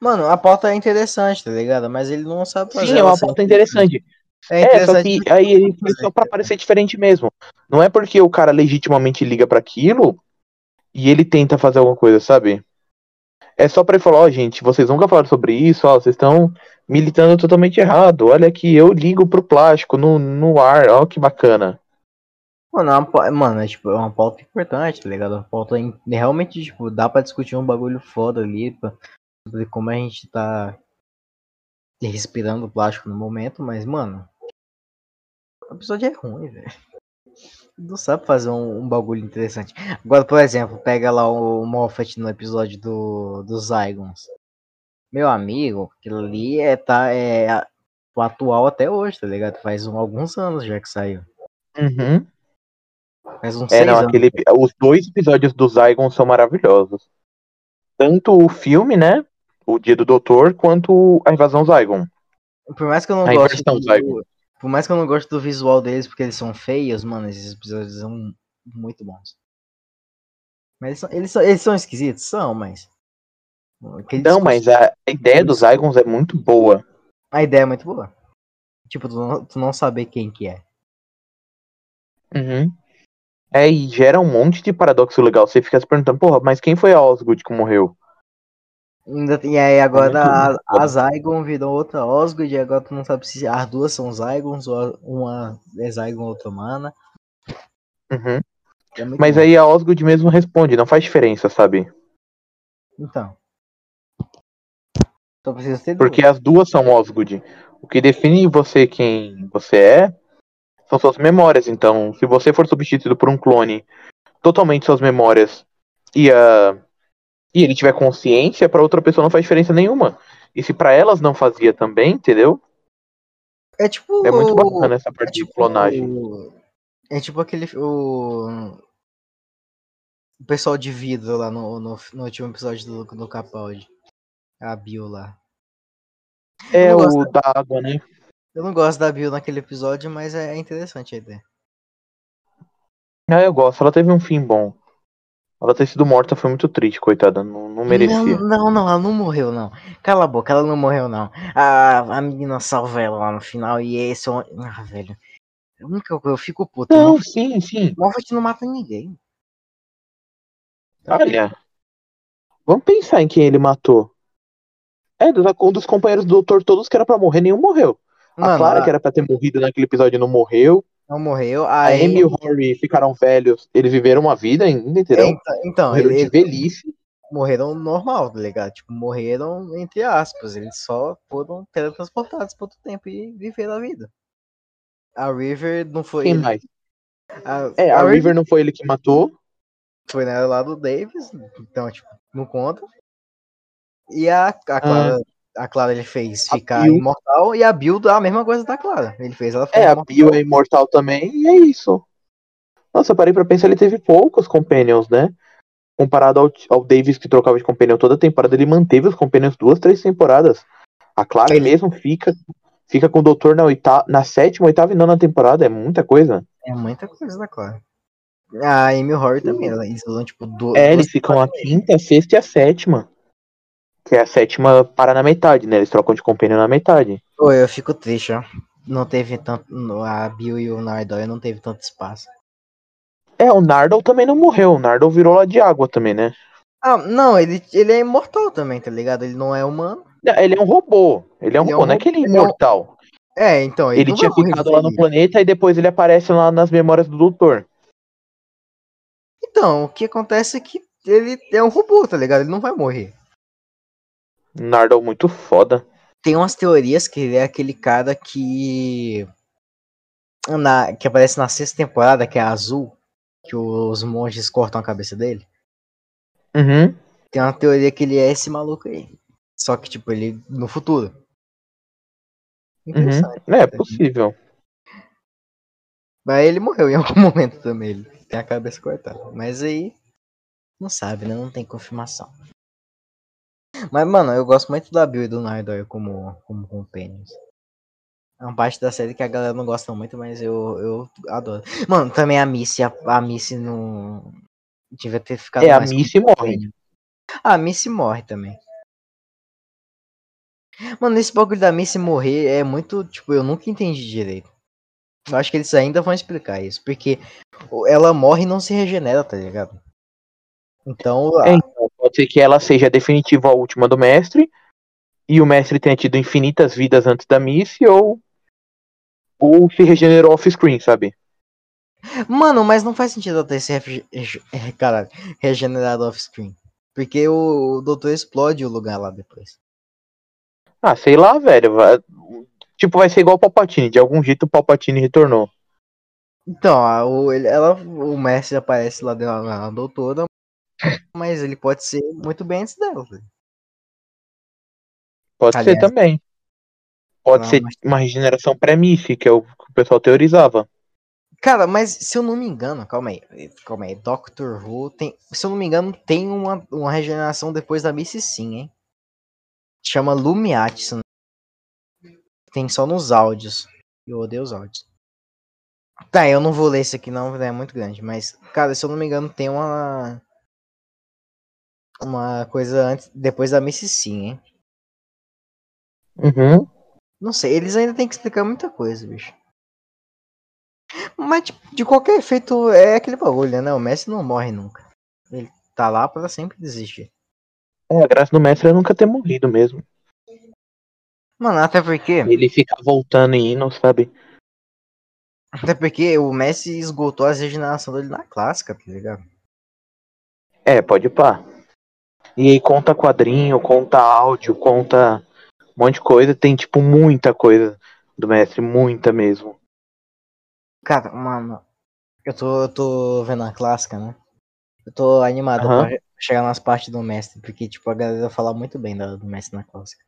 Mano, a pauta é interessante, tá ligado? Mas ele não sabe fazer. Sim, é uma pauta interessante. É É, só que aí ele faz só pra parecer diferente mesmo. Não é porque o cara legitimamente liga pra aquilo e ele tenta fazer alguma coisa, sabe? É só pra ele falar, ó, gente, vocês nunca falaram sobre isso, ó, vocês estão militando totalmente errado. Olha aqui, eu ligo pro plástico no, no ar, ó que bacana. Mano, é uma, mano, é, tipo, é uma pauta importante, tá ligado? Uma pauta in- realmente, tipo, dá pra discutir um bagulho foda ali pra, sobre como a gente tá respirando plástico no momento, mas, mano, o episódio é ruim, velho. Não sabe fazer um, um bagulho interessante. Agora, por exemplo, pega lá o Moffat no episódio do, dos Zygons. Meu amigo, aquilo ali é, tá, é, tipo, atual até hoje, tá ligado? Faz um, alguns anos já que saiu. Uhum. Faz uns É, seis não, anos. aquele, os dois episódios do Zygon são maravilhosos. Tanto o filme, né? O Dia do Doutor, quanto a Invasão Zygon. Por mais que eu não A goste do, Zygon. Por mais que eu não goste do visual deles, porque eles são feios, mano, esses episódios são muito bons. Mas eles são, eles são, eles são esquisitos? São, mas. aquele Não, discurso- mas a, a ideia dos Zygons é muito boa. A ideia é muito boa. Tipo, tu não, tu não saber quem que é. Uhum. É, e gera um monte de paradoxo legal. Você fica se perguntando, porra, mas quem foi a Osgood que morreu? Ainda tem- E aí agora a, a. Zygon virou outra Osgood, e agora tu não sabe se as duas são Zygons ou uma é Zygon outra humana. Uhum. É Mas bom. aí a Osgood mesmo responde, não faz diferença, sabe? Então. Só precisa ter Porque duas. as duas são Osgood. O que define você quem você é são suas memórias. Então, se você for substituído por um clone totalmente suas memórias e, a... e ele tiver consciência, pra outra pessoa não faz diferença nenhuma. E se pra elas não fazia também, entendeu? É tipo. É muito bacana essa É parte de tipo, clonagem. é tipo aquele. O, o pessoal de vidro lá no, no, no último episódio do, do Capaldi. A Bill lá. É o da água, né? Eu não gosto da Bill naquele episódio, mas é interessante a ideia. Ah, eu gosto. Ela teve um fim bom. Ela ter sido morta foi muito triste, coitada. Não, não merecia. Não, não, não, ela não morreu, não. Cala a boca, ela não morreu, não. A, a menina salva ela lá no final e esse é. Ah, velho. Eu, nunca, eu fico puto. Não, Moffat- sim, sim. Moffat não mata ninguém. Olha. Vamos pensar em quem ele matou. É, um dos companheiros do doutor, todos que era pra morrer, nenhum morreu. a Mano, Clara, a- que era pra ter morrido naquele episódio, não morreu. Não morreu. A A Amy e o Rory ficaram velhos. Eles viveram uma vida ainda, entendeu? Então, então morreram ele- de velhice. morreram normal, tá ligado? Tipo, morreram entre aspas. Eles só foram teletransportados por outro tempo e viveram a vida. A River não foi. Quem ele- mais? A, É, a River não foi ele que matou. foi né, lá do Davis, então, tipo, não conta. E a, a Clara, a Clara ele fez. A ficar Bill. imortal e a Bill a mesma coisa da Clara. Ele fez ela ficar É, a imortal. Bill é imortal também, e é isso. Nossa, eu parei pra pensar, ele teve poucos companions, né? Comparado ao, ao Davis que trocava de companion toda temporada, ele manteve os companions duas, três temporadas. A Clara Ele- mesmo fica fica com o doutor na, oitava, na sétima, oitava e nona temporada, é muita coisa. É muita coisa da Clara. A Amy Horry também, ela isolou, tipo, do, É, duas eles ficam a quinta, a sexta e a sétima. Que é a sétima para na metade, né? Eles trocam de companion na metade. Pô, eu fico triste, ó. Não teve tanto. A Bill e o Nardole não teve tanto espaço. É, o Nardal também não morreu. O Nardal virou lá de água também, né? Ah, não, ele, ele é imortal também, tá ligado? Ele não é humano. Ele é um robô. Ele é um Ele é robô, um não é que ele é é imortal. É, então. Ele, Ele tinha morrer ficado lá no planeta e depois ele aparece lá nas memórias do doutor. Então, o que acontece é que ele é um robô, tá ligado? Ele não vai morrer. Nardal muito foda. Tem umas teorias que ele é aquele cara que. Na, que aparece na sexta temporada, que é azul, que os monges cortam a cabeça dele. Uhum. Tem uma teoria que ele é esse maluco aí. Só que, tipo, ele no futuro. Uhum. É possível. Mas ele morreu em algum momento também. Ele tem a cabeça cortada. Mas aí. Não sabe, né? Não tem confirmação. Mas, mano, eu gosto muito da Bill e do Nardor como, como companions. É uma parte da série que a galera não gosta muito, mas eu, eu adoro. Mano, também a Missy, a, a Missy não. Devia ter ficado É, a Missy morre. a Missy morre também. Mano, esse bagulho da Missy morrer é muito. Tipo, eu nunca entendi direito. Eu acho que eles ainda vão explicar isso. Porque ela morre e não se regenera, tá ligado? Então. É, então, pode ser que ela seja a definitiva a última do mestre. E o mestre tenha tido infinitas vidas antes da Missy, ou. Ou se regenerou off-screen, sabe? Mano, mas não faz sentido ela ter se caralho, regenerado off-screen. Porque o, o doutor explode o lugar lá depois. Ah, sei lá, velho. vai- Tipo, vai ser igual o Palpatine. De algum jeito o Palpatine retornou. Então, a- o, ele- ela, o mestre aparece lá dentro na doutora, mas ele pode ser muito bem antes dela. velho. Pode Aliás. ser também. Pode não, ser mas... uma regeneração pré-MIF, que é o que o pessoal teorizava. Cara, mas se eu não me engano, calma aí, calma aí, Doctor Who tem, se eu não me engano, tem uma, uma regeneração depois da Missy sim, hein? Chama Lumiat, tem só nos áudios. Eu odeio os áudios. Tá, eu não vou ler esse aqui não, é muito grande, mas, cara, se eu não me engano, tem uma uma coisa antes, depois da Missy sim, hein? Uhum. Não sei, eles ainda têm que explicar muita coisa, bicho. Mas, tipo, de qualquer efeito, é aquele bagulho, né? O Messi não morre nunca. Ele tá lá para sempre desistir. É, a graça do Messi é nunca ter morrido mesmo. Mano, até porque. Ele fica voltando e indo, sabe? Até porque o Messi esgotou a regeneração dele na clássica, tá ligado? É, pode pá. E aí conta quadrinho, conta áudio, conta um monte de coisa. Tem, tipo, muita coisa do Messi, muita mesmo. Cara, mano, eu tô, eu tô vendo a clássica, né? Eu tô animado uhum. pra chegar nas partes do mestre, porque, tipo, a galera fala muito bem do, do mestre na clássica.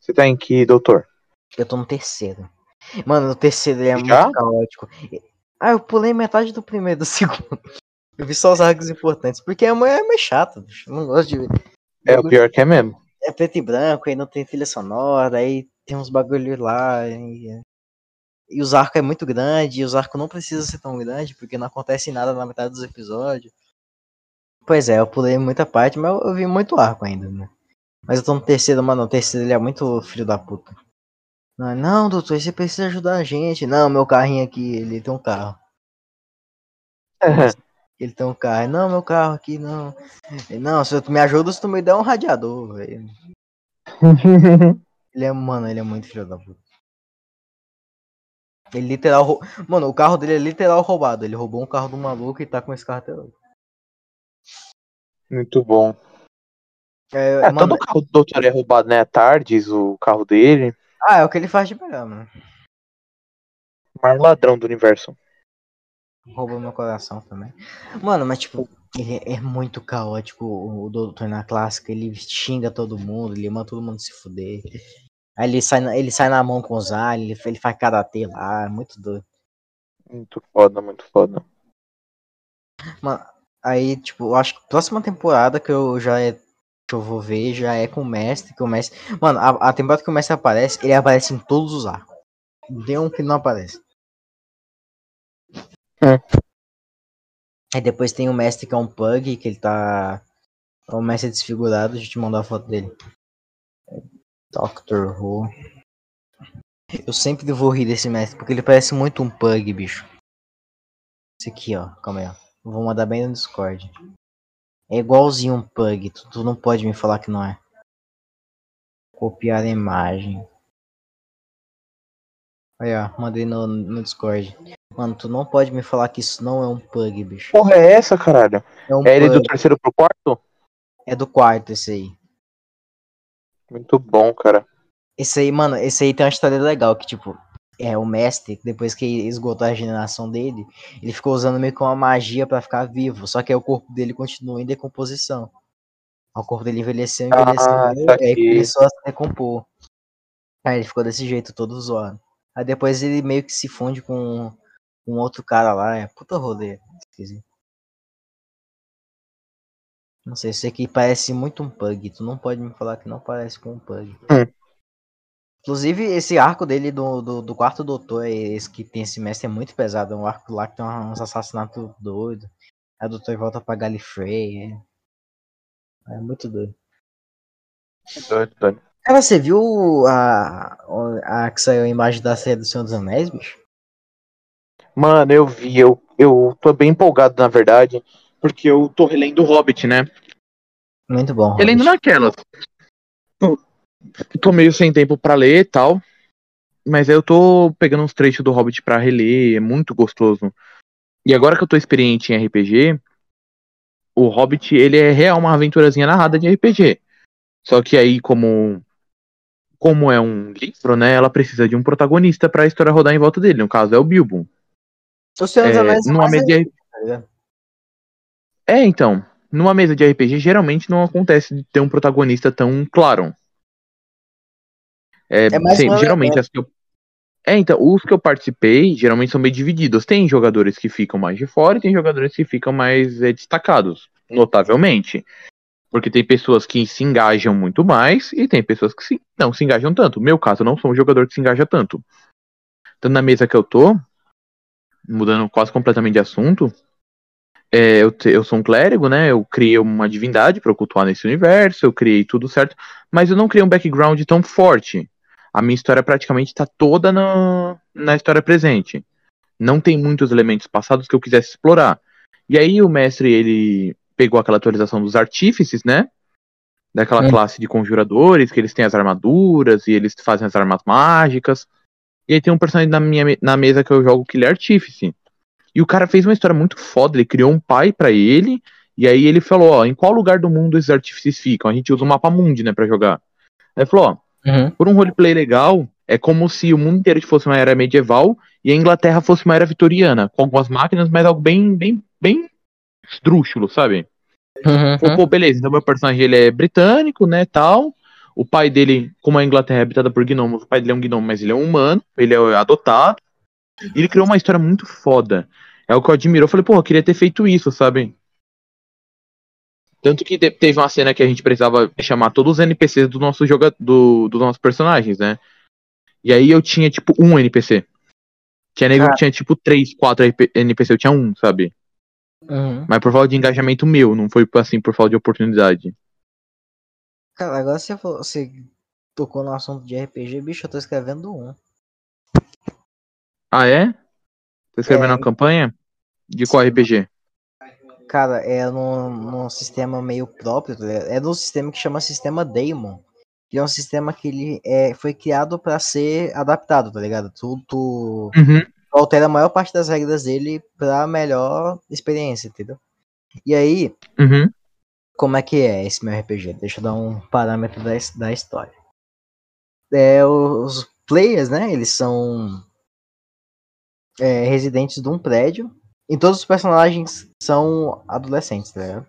Você tá em que, doutor? Eu tô no terceiro. Mano, o terceiro ele é Já? muito caótico. Ah, eu pulei metade do primeiro do segundo. Eu vi só os arcos importantes, porque é meio, é chato, bicho. Eu não gosto de ver. É, o pior que é mesmo. É preto e branco, aí não tem trilha sonora, aí tem uns bagulho lá. E e os arcos é muito grande, e os arcos não precisam ser tão grande, porque não acontece nada na metade dos episódios. Pois é, eu pulei muita parte, mas eu vi muito arco ainda, né? Mas eu tô no terceiro, mano, o terceiro ele é muito filho da puta. Não, não, doutor, você precisa ajudar a gente. Não, meu carrinho aqui, ele tem um carro. ele tem um carro. Não, meu carro aqui, não. Não, se tu me ajuda, se tu me der um radiador, velho. ele é, mano, ele é muito filho da puta. Ele literal. Mano, o carro dele é literal roubado. Ele roubou um carro do maluco e tá com esse carro até hoje. Muito bom. É, é mano... todo carro do doutor é roubado, né? Tardes, o carro dele. Ah, é o que ele faz de melhor, mano. O maior ladrão do universo. Roubou meu coração também. Mano, mas tipo, ele é muito caótico. O doutor na clássica, ele xinga todo mundo, ele manda todo mundo se fuder. Aí ele sai, ele sai na mão com os aliens, ele, ele faz karatê lá, muito doido. Muito foda, muito foda. Mano, aí, tipo, eu acho que próxima temporada que eu já é, que eu vou ver já é com o mestre, que o mestre. Mano, a, a temporada que o mestre aparece, ele aparece em todos os arcos. Não tem um que não aparece. É. Aí depois tem o mestre que é um pug, que ele tá. É um mestre desfigurado, deixa eu te mandar a foto dele. Doctor Who. Eu sempre vou rir desse mestre, porque ele parece muito um pug, bicho. Esse aqui, ó. Calma aí, ó. Vou mandar bem no Discord. É igualzinho um pug. Tu, tu não pode me falar que não é. Copiar a imagem. Aí, ó. Mandei no, no Discord. Mano, tu não pode me falar que isso não é um pug, bicho. Porra, é essa, caralho? É, um é ele do terceiro pro quarto? É do quarto, esse aí. Muito bom, cara. Esse aí, mano, esse aí tem uma história legal, que tipo, é o mestre, depois que esgotou a regeneração dele, ele ficou usando meio que uma magia para ficar vivo, só que aí o corpo dele continua em decomposição. O corpo dele envelheceu, envelheceu, ah, tá aí começou a se decompor. Aí ele ficou desse jeito, todo zoado. Aí depois ele meio que se funde com um outro cara lá, é puta rolê. Esquisito. Não sei, isso aqui parece muito um pug. Tu não pode me falar que não parece com um pug. Hum. Inclusive, esse arco dele do, do, do, quarto doutor, esse que tem esse mestre, é muito pesado. É um arco lá que tem uns assassinatos doidos. Aí o doutor volta pra Gallifrey. É, é muito doido. Doido, doido. Cara, você viu a, a, a que saiu a imagem da série do Senhor dos Anéis, bicho? Mano, eu vi, eu, eu tô bem empolgado, na verdade porque eu tô relendo o Hobbit, né? Muito bom. Relendo naquelas. Tô, tô meio sem tempo para ler e tal. Mas aí eu tô pegando uns trechos do Hobbit para reler, é muito gostoso. E agora que eu tô experiente em RPG, o Hobbit, ele é real uma aventurazinha narrada de RPG. Só que aí, como como é um livro, né, ela precisa de um protagonista para a história rodar em volta dele. No caso, é o Bilbo. O Senhor dos Anéis é, numa mesa de... Tá é, então. Numa mesa de RPG, geralmente não acontece de ter um protagonista tão claro. É, É mais geralmente as que eu. É, então, os que eu participei geralmente são meio divididos. Tem jogadores que ficam mais de fora e tem jogadores que ficam mais é, destacados, notavelmente. Porque tem pessoas que se engajam muito mais e tem pessoas que se- não se engajam tanto. No meu caso, eu não sou um jogador que se engaja tanto. Então, na mesa que eu tô, mudando quase completamente de assunto, é, eu, te- eu sou um clérigo, né? Eu criei uma divindade para cultuar nesse universo, eu criei tudo certo, mas eu não criei um background tão forte. A minha história praticamente está toda na, na história presente. Não tem muitos elementos passados que eu quisesse explorar. E aí o mestre, ele pegou aquela atualização dos artífices, né? Daquela Hum. classe de conjuradores, que eles têm as armaduras e eles fazem as armas mágicas. E aí tem um personagem na, minha, na mesa que eu jogo que ele é artífice. E o cara fez uma história muito foda, ele criou um pai pra ele, e aí ele falou, ó, em qual lugar do mundo esses artífices ficam? A gente usa o mapa mundi, né, pra jogar. Aí ele falou, ó, Uhum. por um roleplay legal, é como se o mundo inteiro fosse uma era medieval e a Inglaterra fosse uma era vitoriana, com algumas máquinas, mas algo bem, bem, bem esdrúxulo, sabe? Uhum. Falou, pô, beleza, então meu personagem ele é britânico, né, tal. O pai dele, como a Inglaterra é habitada por gnomos, o pai dele é um gnomo, mas ele é um humano, ele é adotado. E ele criou uma história muito foda. É o que eu admiro. Eu falei, pô, eu queria ter feito isso, sabe? Tanto que te- teve uma cena que a gente precisava chamar todos os NPCs do nosso joga do, dos nossos personagens, né? E aí eu tinha, tipo, um NPC. Tinha nego Cara. que tinha, tipo, três, quatro NPC, eu tinha um, sabe? Uhum. Mas por falta de engajamento meu, não foi assim por falta de oportunidade. Cara, agora você, falou- você tocou no assunto de RPG, bicho, eu tô escrevendo um. Ah, é? Tá escrevendo É. uma campanha? De qual RPG? Cara, é num, num sistema meio próprio, tá? É num sistema que chama Sistema Daemon. Que é um sistema que ele é, foi criado pra ser adaptado, tá ligado? Tu, tu Uhum. Altera a maior parte das regras dele pra melhor experiência, entendeu? E aí, Uhum. como é que é esse meu RPG? Deixa eu dar um parâmetro da, da história. É, os players, né? Eles são é, residentes de um prédio. E todos os personagens são adolescentes, ligado?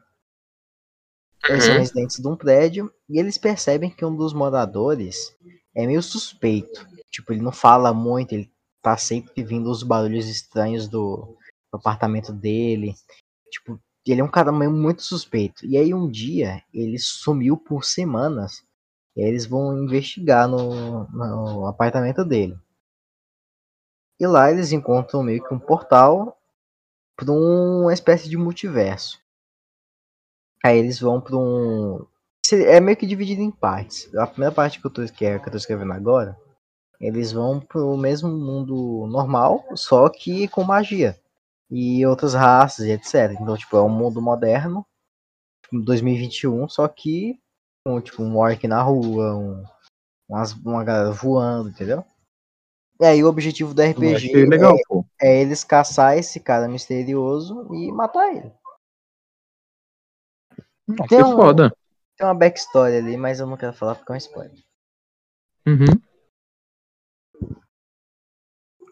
Eles são Uhum. residentes de um prédio e eles percebem que um dos moradores é meio suspeito. Tipo, ele não fala muito, ele tá sempre vindo os barulhos estranhos do, do apartamento dele. Tipo, ele é um cara muito suspeito. E aí um dia ele sumiu por semanas. E aí eles vão investigar no, no apartamento dele. E lá eles encontram meio que um portal para uma espécie de multiverso. Aí eles vão para um. É meio que dividido em partes. A primeira parte que eu é, que eu tô escrevendo agora, eles vão pro mesmo mundo normal, só que com magia. E outras raças e etc. Então, tipo, é um mundo moderno, tipo, 2021, só que com tipo, um orc na rua, um, umas, uma galera voando, entendeu? E aí o objetivo do RPG achei legal, pô. é eles caçar esse cara misterioso e matar ele. Nossa, Tem que um- foda. Tem uma backstory ali, mas eu não quero falar porque é um spoiler. Uhum.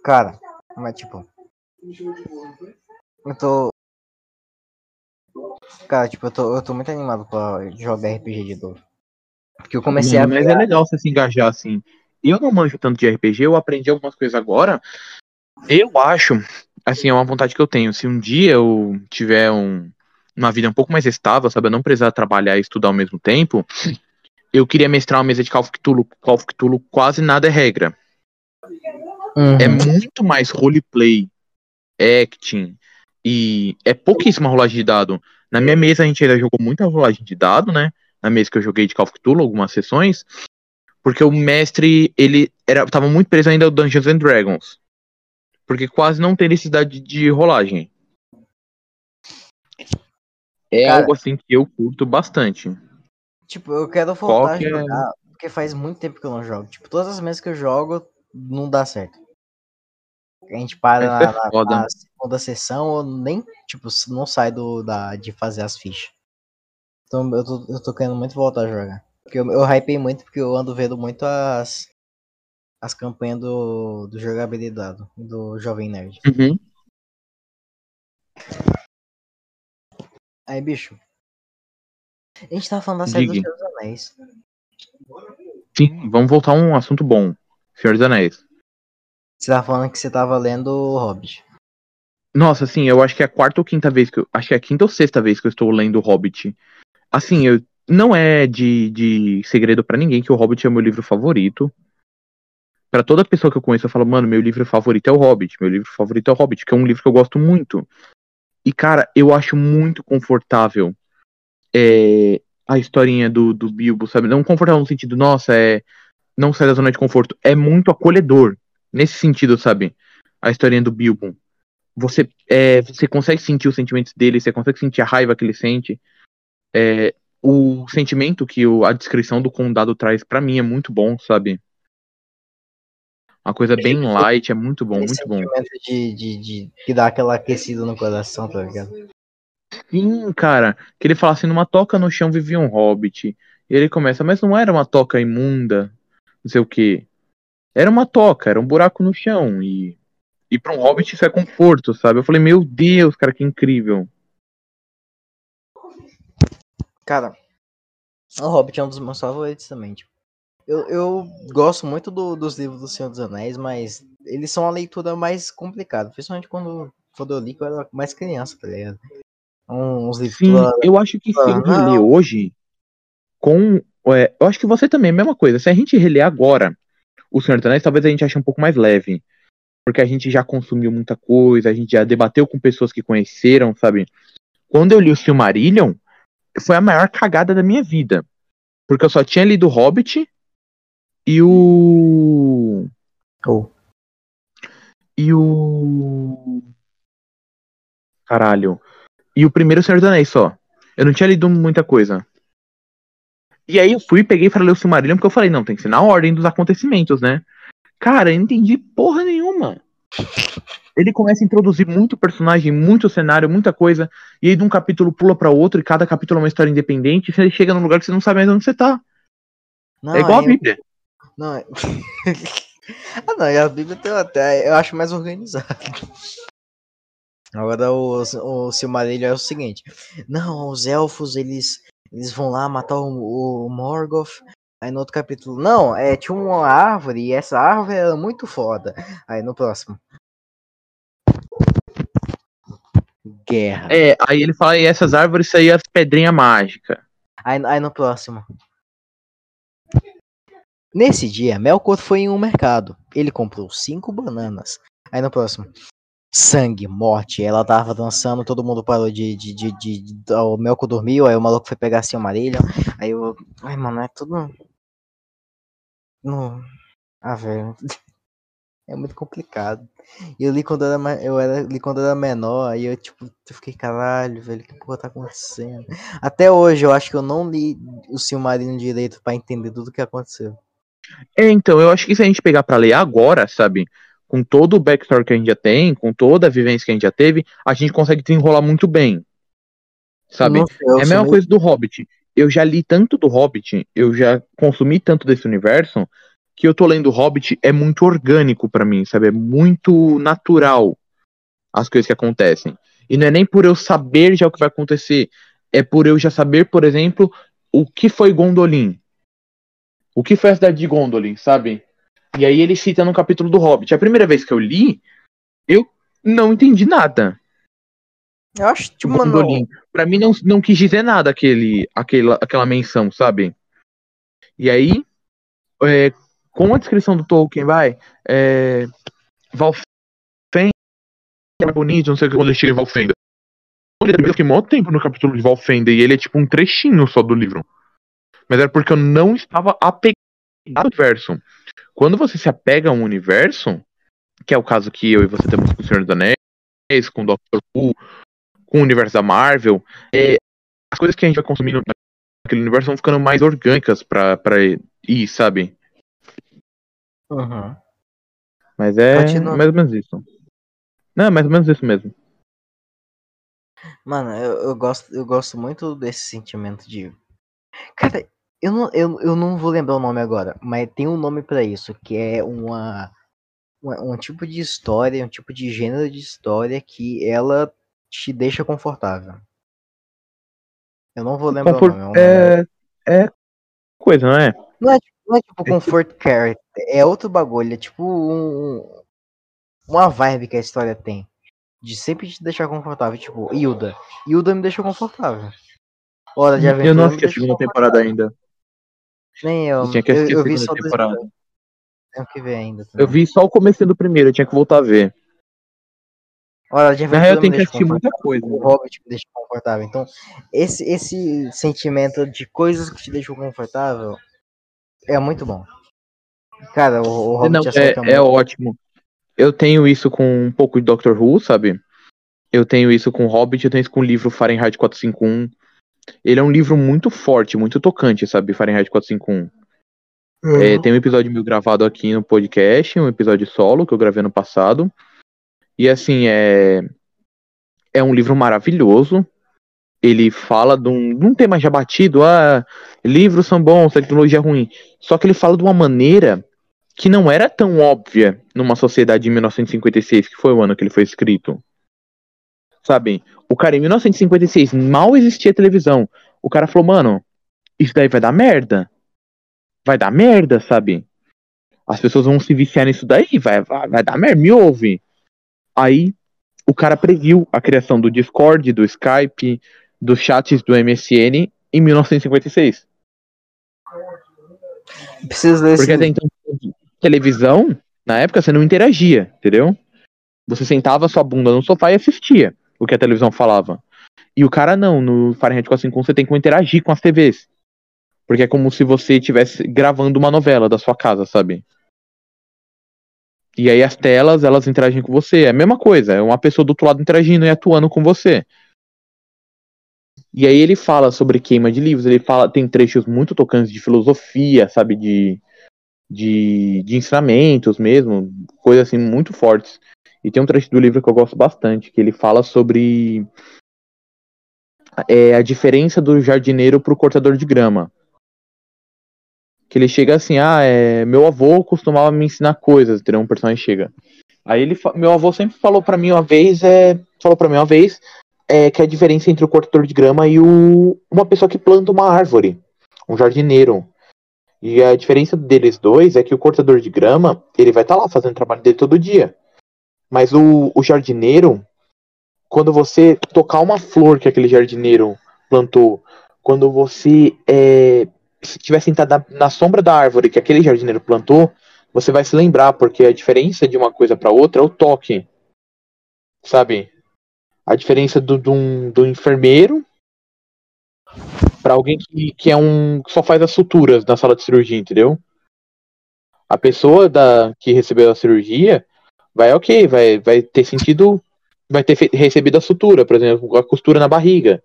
Cara, mas tipo. Eu tô. Cara, tipo, eu tô, eu tô muito animado pra jogar RPG de novo. Porque eu comecei a Mano, mas é legal você se engajar assim. Eu não manjo tanto de RPG, eu aprendi algumas coisas agora. Eu acho, assim, é uma vontade que eu tenho. Se um dia eu tiver um, uma vida um pouco mais estável, sabe? Eu não precisar trabalhar e estudar ao mesmo tempo. Eu queria mestrar uma mesa de Call of Cthulhu. Call of Cthulhu quase nada é regra. Uhum. É muito mais roleplay, acting e é pouquíssima rolagem de dado. Na minha mesa a gente ainda jogou muita rolagem de dado, né? Na mesa que eu joguei de Call of Cthulhu, algumas sessões, porque o mestre, ele era tava muito preso ainda ao Dungeons and Dragons. Porque quase não tem necessidade de rolagem. É Cara- algo assim que eu curto bastante. Tipo, eu quero voltar a que é- jogar, porque faz muito tempo que eu não jogo. Tipo, todas as vezes que eu jogo, não dá certo. A gente para na, é na- foda. na segunda sessão, ou nem, tipo, não sai do, da, de fazer as fichas. Então eu tô, eu tô querendo muito voltar a jogar. Porque eu, eu hypei muito, porque eu ando vendo muito as, as campanhas do, do jogabilidade, do Jovem Nerd. Uhum. Aí, bicho. A gente tava falando da série dos Diga. Seus Anéis. Sim, vamos voltar a um assunto bom. Senhor dos Anéis. Você tá falando que você tava lendo o Hobbit. Nossa, assim, eu acho que é a quarta ou quinta vez que eu. Acho que é a quinta ou sexta vez que eu estou lendo o Hobbit. Assim, eu, não é de, de segredo para ninguém que o Hobbit é meu livro favorito. Para toda pessoa que eu conheço, eu falo, mano, meu livro favorito é o Hobbit. Meu livro favorito é o Hobbit, que é um livro que eu gosto muito. E, cara, eu acho muito confortável é, a historinha do, do Bilbo, sabe? Não confortável no sentido, nossa, é. Não sai da zona de conforto. É muito acolhedor. Nesse sentido, sabe? A historinha do Bilbo você, é, você consegue sentir os sentimentos dele, você consegue sentir a raiva que ele sente. É, o sentimento que o, a descrição do condado traz para mim é muito bom, sabe? Uma coisa bem light, é muito bom, muito bom. De, de, de, que dá aquela aquecida no coração, tá ligado? Sim, cara. Que ele fala assim, numa toca no chão vivia um hobbit. E ele começa, mas não era uma toca imunda, não sei o que. Era uma toca, era um buraco no chão. E e para um hobbit isso é conforto, sabe? Eu falei, meu Deus, cara, que incrível. Cara, o Hobbit é um dos meus favoritos também. Tipo. Eu, eu gosto muito do, dos livros do Senhor dos Anéis, mas eles são a leitura mais complicada. Principalmente quando, quando eu li, eu era mais criança, tá ligado? Uns livros. Sim, eu acho que se eu reler hoje, com. É, eu acho que você também, mesma coisa. Se a gente reler agora o Senhor dos Anéis, talvez a gente ache um pouco mais leve porque a gente já consumiu muita coisa, a gente já debateu com pessoas que conheceram, sabe? Quando eu li o Silmarillion, foi a maior cagada da minha vida. Porque eu só tinha lido o Hobbit e o. Oh. E o. Caralho. E o primeiro Senhor dos Anéis só. Eu não tinha lido muita coisa. E aí eu fui, peguei para ler o Silmarillion, porque eu falei, não, tem que ser na ordem dos acontecimentos, né? Cara, eu não entendi porra nenhuma. Ele começa a introduzir muito personagem, muito cenário, muita coisa, e aí de um capítulo pula para outro, e cada capítulo é uma história independente, e você chega num lugar que você não sabe mais onde você tá. Não, é igual a Bíblia. Não, é... ah, não, e a Bíblia tem até, eu acho mais organizado. Agora o, o Silmarillion é o seguinte: não, os elfos eles, eles vão lá matar o, o Morgoth, Aí no outro capítulo, não, é, tinha uma árvore e essa árvore era muito foda. Aí no próximo. Guerra. É, aí ele fala, e essas árvores aí as pedrinhas mágicas. Aí, aí no próximo. Nesse dia, Melkor foi em um mercado. Ele comprou cinco bananas. Aí no próximo. Sangue, morte. Ela tava dançando, todo mundo parou de. de, de, de, de o Melkor dormiu, aí o maluco foi pegar assim o amarelo. Aí eu. Ai, mano, é tudo. No... Ah, velho. É muito complicado. Eu li quando era, eu era, li quando era menor, aí eu, tipo, eu fiquei, caralho, velho, que porra tá acontecendo? Até hoje eu acho que eu não li o Silmarillion direito para entender tudo o que aconteceu. É, então, eu acho que se a gente pegar para ler agora, sabe, com todo o backstory que a gente já tem, com toda a vivência que a gente já teve, a gente consegue desenrolar muito bem. Sabe? é a mesma coisa do Hobbit eu já li tanto do Hobbit, eu já consumi tanto desse universo, que eu tô lendo Hobbit é muito orgânico para mim, sabe? É muito natural as coisas que acontecem. E não é nem por eu saber já o que vai acontecer, é por eu já saber, por exemplo, o que foi Gondolin. O que foi a cidade de Gondolin, sabe? E aí ele cita no capítulo do Hobbit. A primeira vez que eu li, eu não entendi nada. Eu acho, tipo, mano. Pra mim não, não quis dizer nada aquele, aquela, aquela menção, sabe? E aí, é, com a descrição do Tolkien, vai. É, Valfenda é bonito, não sei o que quando ele chega em Valfenda. Eu fiquei muito tempo no capítulo de Valfenda e ele é tipo um trechinho só do livro. Mas era porque eu não estava apegado ao universo. Quando você se apega a um universo, que é o caso que eu e você temos com o Senhor dos Anéis, com o Doctor Who, com o universo da Marvel, é, as coisas que a gente vai consumindo naquele universo vão ficando mais orgânicas pra, pra ir, sabe? Uhum. Mas é Continua. mais ou menos isso. Não, é mais ou menos isso mesmo. Mano, eu, eu, gosto, eu gosto muito desse sentimento de. Cara, eu não, eu, eu não vou lembrar o nome agora, mas tem um nome para isso, que é uma, uma, um tipo de história, um tipo de gênero de história que ela te deixa confortável. Eu não vou lembrar o nome. É, é, é coisa, não é? Não é, não é tipo comfort care, é outro bagulho, é tipo um, uma vibe que a história tem. De sempre te deixar confortável, tipo, Hilda. Hilda me deixou confortável. Hora de aventura. Eu não assisti a segunda temporada ainda. Nem eu. eu tinha que assistir eu, eu a segunda temporada. Tenho que ver ainda. Também. Eu vi só o começo do primeiro, eu tinha que voltar a ver. Hora de real, eu tenho que assistir muita coisa. O Hobbit me deixa confortável. Então, esse, esse sentimento de coisas que te deixam confortável é muito bom. Cara, o, o Hobbit Não, é, é, é ótimo. Eu tenho isso com um pouco de Doctor Who, sabe? Eu tenho isso com Hobbit, eu tenho isso com o livro Fahrenheit 451. Ele é um livro muito forte, muito tocante, sabe? Fahrenheit 451. Uhum. É, tem um episódio meu gravado aqui no podcast, um episódio solo que eu gravei no passado. E assim, é. É um livro maravilhoso. Ele fala de um, de um tema já batido, ah, livros são bons, tecnologia é ruim. Só que ele fala de uma maneira que não era tão óbvia numa sociedade de 1956, que foi o ano que ele foi escrito. Sabe? O cara, em 1956, mal existia televisão. O cara falou, mano, isso daí vai dar merda. Vai dar merda, sabe? As pessoas vão se viciar nisso daí, vai, vai, vai dar merda, me ouve. Aí, o cara previu a criação do Discord, do Skype, dos chats do MSN em 1956. Preciso ler Porque até então, televisão, na época, você não interagia, entendeu? Você sentava sua bunda no sofá e assistia o que a televisão falava. E o cara não, no Fahrenheit 451 você tem que interagir com as TVs. Porque é como se você estivesse gravando uma novela da sua casa, sabe? E aí as telas, elas interagem com você. É a mesma coisa, é uma pessoa do outro lado interagindo e atuando com você. E aí ele fala sobre queima de livros, ele fala, tem trechos muito tocantes de filosofia, sabe, de, de, de ensinamentos mesmo, coisas assim muito fortes. E tem um trecho do livro que eu gosto bastante, que ele fala sobre é, a diferença do jardineiro para o cortador de grama. Que ele chega assim, ah, é, meu avô costumava me ensinar coisas, entendeu? Um personagem chega. Aí ele, meu avô sempre falou para mim uma vez, é, falou para mim uma vez, é, que a diferença entre o cortador de grama e o, uma pessoa que planta uma árvore, um jardineiro. E a diferença deles dois é que o cortador de grama, ele vai estar tá lá fazendo o trabalho dele todo dia. Mas o, o jardineiro, quando você tocar uma flor que aquele jardineiro plantou, quando você é, estiver sentado na, na sombra da árvore que aquele jardineiro plantou, você vai se lembrar, porque a diferença de uma coisa para outra é o toque. Sabe? a diferença do, do, do enfermeiro para alguém que, que é um que só faz as suturas na sala de cirurgia, entendeu? A pessoa da que recebeu a cirurgia vai ok, vai, vai ter sentido, vai ter recebido a sutura, por exemplo, a costura na barriga.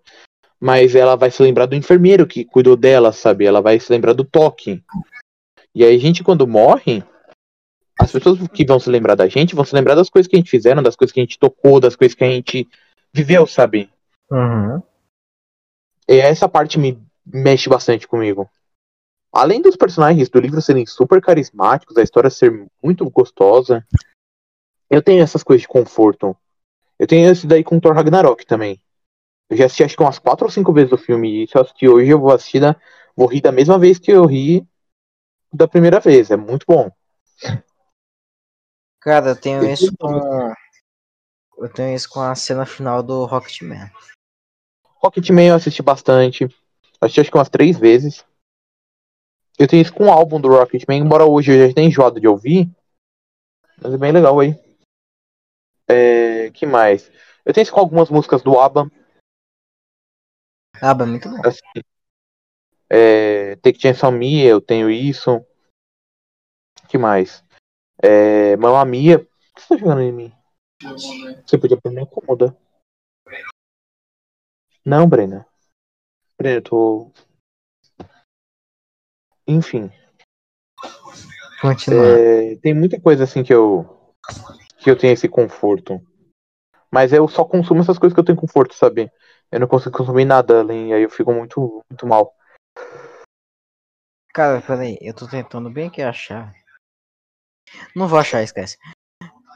Mas ela vai se lembrar do enfermeiro que cuidou dela, sabe? Ela vai se lembrar do toque. E aí a gente quando morre, as pessoas que vão se lembrar da gente vão se lembrar das coisas que a gente fizeram, das coisas que a gente tocou, das coisas que a gente viveu, sabe? Uhum. E essa parte me mexe bastante comigo. Além dos personagens do livro serem super carismáticos, a história ser muito gostosa, eu tenho essas coisas de conforto. Eu tenho esse daí com Thor Ragnarok também. Eu já assisti acho que umas quatro ou cinco vezes o filme, e se eu assistir hoje, eu vou assistir da, vou rir da mesma vez que eu ri da primeira vez. É muito bom. Cara, eu tenho isso com. Eu tenho isso com a cena final do Rocketman. Rocketman eu assisti bastante. Assisti acho que umas três vezes. Eu tenho isso com o álbum do Rocketman, embora hoje eu já tenha enjoado de ouvir. Mas é bem legal aí. É, que mais? Eu tenho com algumas músicas do ABBA. ABBA é muito bom. Assim, é, Take Chance on Me, eu tenho isso. que mais? É, Mamma Mia. O que você tá jogando em mim? Você podia pôr na cômoda. Não, Brena. Brena, eu tô. Enfim. É, tem muita coisa assim que eu. Que eu tenho esse conforto. Mas eu só consumo essas coisas que eu tenho conforto, sabe? Eu não consigo consumir nada além, aí eu fico muito, muito mal. Cara, peraí, eu tô tentando bem aqui achar. Não vou achar, esquece.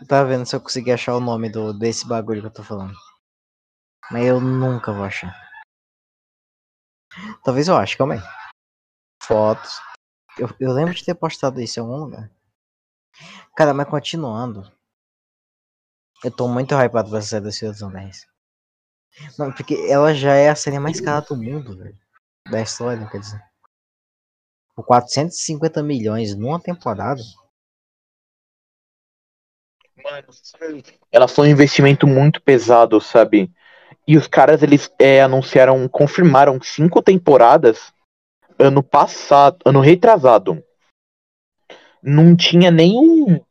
Tá vendo se eu conseguir achar o nome do, desse bagulho que eu tô falando. Mas eu nunca vou achar. Talvez eu ache, calma aí. Fotos. Eu, eu lembro de ter postado isso em algum lugar. Cara, mas continuando. Eu tô muito hypado pra série do Senhor dos Anéis. Mano, porque ela já é a série mais cara do mundo, velho. Da história, quer dizer. Por 450 milhões numa temporada. Mano, ela foi um investimento muito pesado, sabe? E os caras, eles é, anunciaram, confirmaram cinco temporadas ano passado, ano retrasado. Não tinha nenhum.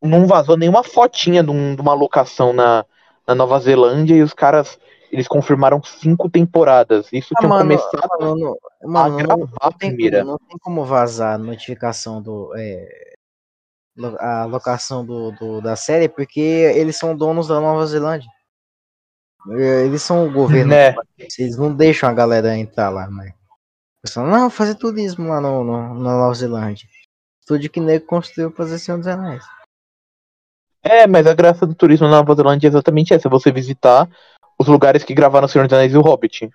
Não vazou nenhuma fotinha de, um, de uma locação na, na Nova Zelândia e os caras eles confirmaram cinco temporadas. Isso ah, tinha mano, começado mano, mano, a gravar não, a primeira. Como, não tem como vazar a notificação do. É, a locação do, do, da série, porque eles são donos da Nova Zelândia. É, eles são o governo. Né? Eles não deixam a galera entrar lá, mas. Falam, não, fazer turismo lá no, no, na Nova Zelândia. Estúdio que nego construiu pra fazer Senhor dos Anéis. É, mas a graça do turismo na Nova Zelândia é exatamente essa: você visitar os lugares que gravaram o Senhor dos Anéis e o Hobbit.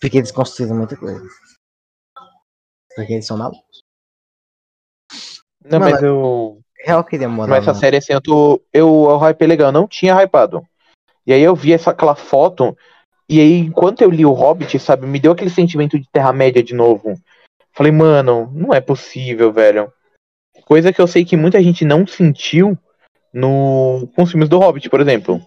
Porque eles construíram muita coisa. Porque eles são malucos. Não, Mano, mas eu. Real queria morar. Mas essa série, assim, eu tô. Eu, o hype é legal, eu não tinha hypado. E aí eu vi essa, aquela foto. E aí, enquanto eu li o Hobbit, sabe, me deu aquele sentimento de Terra-média de novo. Falei, mano, não é possível, velho. Coisa que eu sei que muita gente não sentiu no, com os filmes do Hobbit, por exemplo.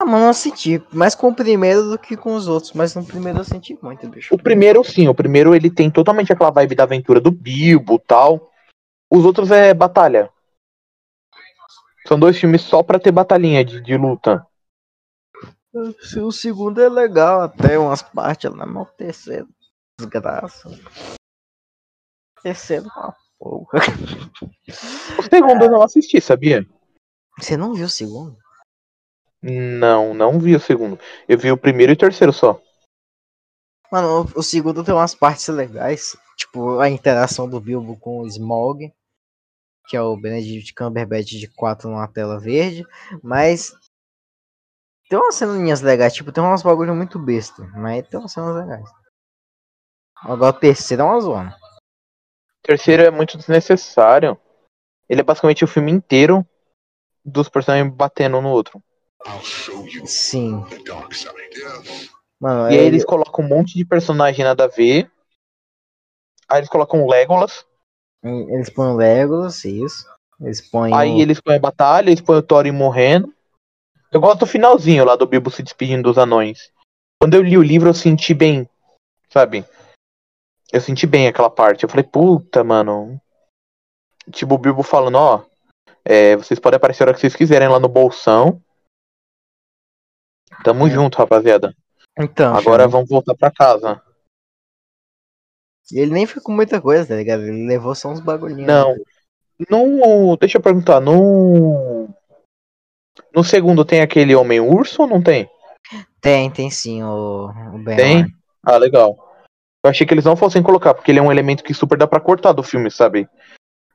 Ah, mas não senti. Mais com o primeiro do que com os outros. Mas no primeiro eu senti muito, bicho. O primeiro, sim. O primeiro ele tem totalmente aquela vibe da aventura do Bilbo tal. Os outros é batalha. São dois filmes só pra ter batalhinha de, de luta. O segundo é legal, até umas partes lá, mas o terceiro. Desgraça. O terceiro uma O segundo eu não assisti, sabia? Você não viu o segundo? Não, não vi o segundo. Eu vi o primeiro e o terceiro só. Mano, o, segundo tem umas partes legais. Tipo, a interação do Bilbo com o Smog. Que é o Benedict Cumberbatch de 4 numa tela verde. Mas. Tem umas ceninhas legais. Tipo, tem umas bagulho muito besta. Mas tem umas cenas legais. Agora o terceiro é uma zona. O terceiro é muito desnecessário. Ele é basicamente o filme inteiro dos personagens batendo um no outro. Sim. Mano, e aí é... eles colocam um monte de personagem nada a ver. Aí eles colocam Legolas. Eles põem Legolas, isso. Eles põem. Aí o... eles põem a batalha, eles põem o Thorin morrendo. Eu gosto do finalzinho lá do Bilbo se despedindo dos anões. Quando eu li o livro, eu senti bem, sabe? Eu senti bem aquela parte. Eu falei, puta, mano. Tipo, o Bilbo falando, ó. É, vocês podem aparecer a hora que vocês quiserem lá no bolsão. Tamo é. junto, rapaziada. Então. Agora vamos voltar pra casa. E ele nem foi com muita coisa, tá ligado? Ele levou só uns bagulhinhos. Não. No. Deixa eu perguntar, no. No segundo tem aquele homem urso ou não tem? Tem, tem sim, o, o Ben. Tem? Ah, legal. Eu achei que eles não fossem colocar, porque ele é um elemento que super dá pra cortar do filme, sabe?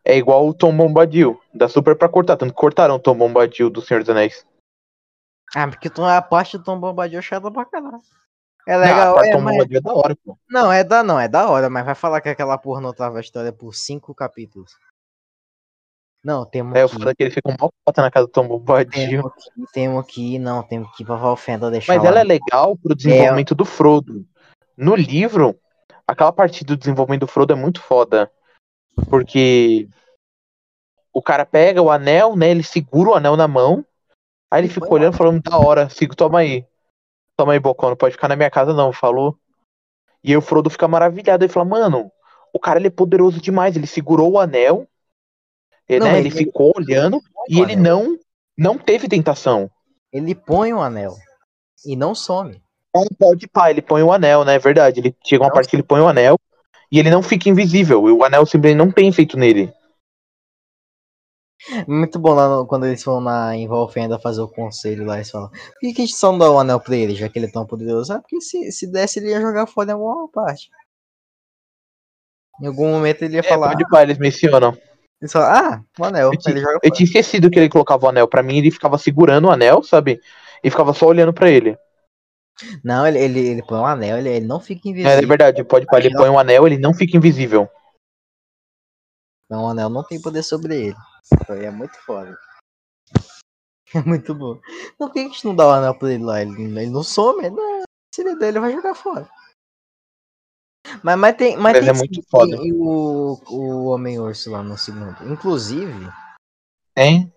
É igual o Tom Bombadil. Dá super pra cortar, tanto que cortaram o Tom Bombadil do Senhor dos Anéis. Ah, porque a parte do Tom Bombadil é chata pra caralho. É legal. Não, a é, Tom mas... Bombadil é da hora, pô. Não, é da, não, é da hora, mas vai falar que aquela porra não tava a história por cinco capítulos. Não, temos É, eu falei que ele fica mal cota na casa do Tom Bombadil. Temos que ir, não, temos que ir pra Valfenda deixar Mas lá. ela é legal pro desenvolvimento é... do Frodo. No livro, aquela parte do desenvolvimento do Frodo é muito foda. Porque o cara pega o anel, né? Ele segura o anel na mão Aí ele ficou olhando falando, da hora, fico, toma aí. Toma aí, Bocão, não pode ficar na minha casa não, falou. E aí o Frodo fica maravilhado, ele fala, mano, o cara ele é poderoso demais, ele segurou o anel, não, né, ele, ele ficou olhando e ele não, não teve tentação. Ele põe o anel e não some. Não pode pá, ele põe o anel, né, é verdade, ele chega uma não parte que ele põe o anel e ele não fica invisível, o anel simplesmente não tem efeito nele. Muito bom lá no, quando eles vão na em Valfenda fazer o conselho lá, eles falam, por que, que a gente só não dá o anel pra ele, já que ele é tão poderoso? Ah, porque se, se desse ele ia jogar fora em alguma parte. Em algum momento ele ia é, falar. Pode pai, eles mencionam. Eles falam, ah, o anel. Eu, ele eu tinha esquecido que ele colocava o anel. Pra mim, ele ficava segurando o anel, sabe? E ficava só olhando pra ele. Não, ele, ele, ele põe um anel, ele, ele não fica É, invisível. é verdade, pode pá, ele põe um anel, ele não fica invisível. Não, o anel não tem poder sobre ele. Então, ele é muito foda. É muito bom. Não, por que a gente não dá o anel pra ele lá? Ele, ele não some, ele não, se ele der, ele vai jogar fora. Mas, mas tem, mas Mas tem é muito foda. o, o Homem-Urso lá no segundo. Inclusive, Hein?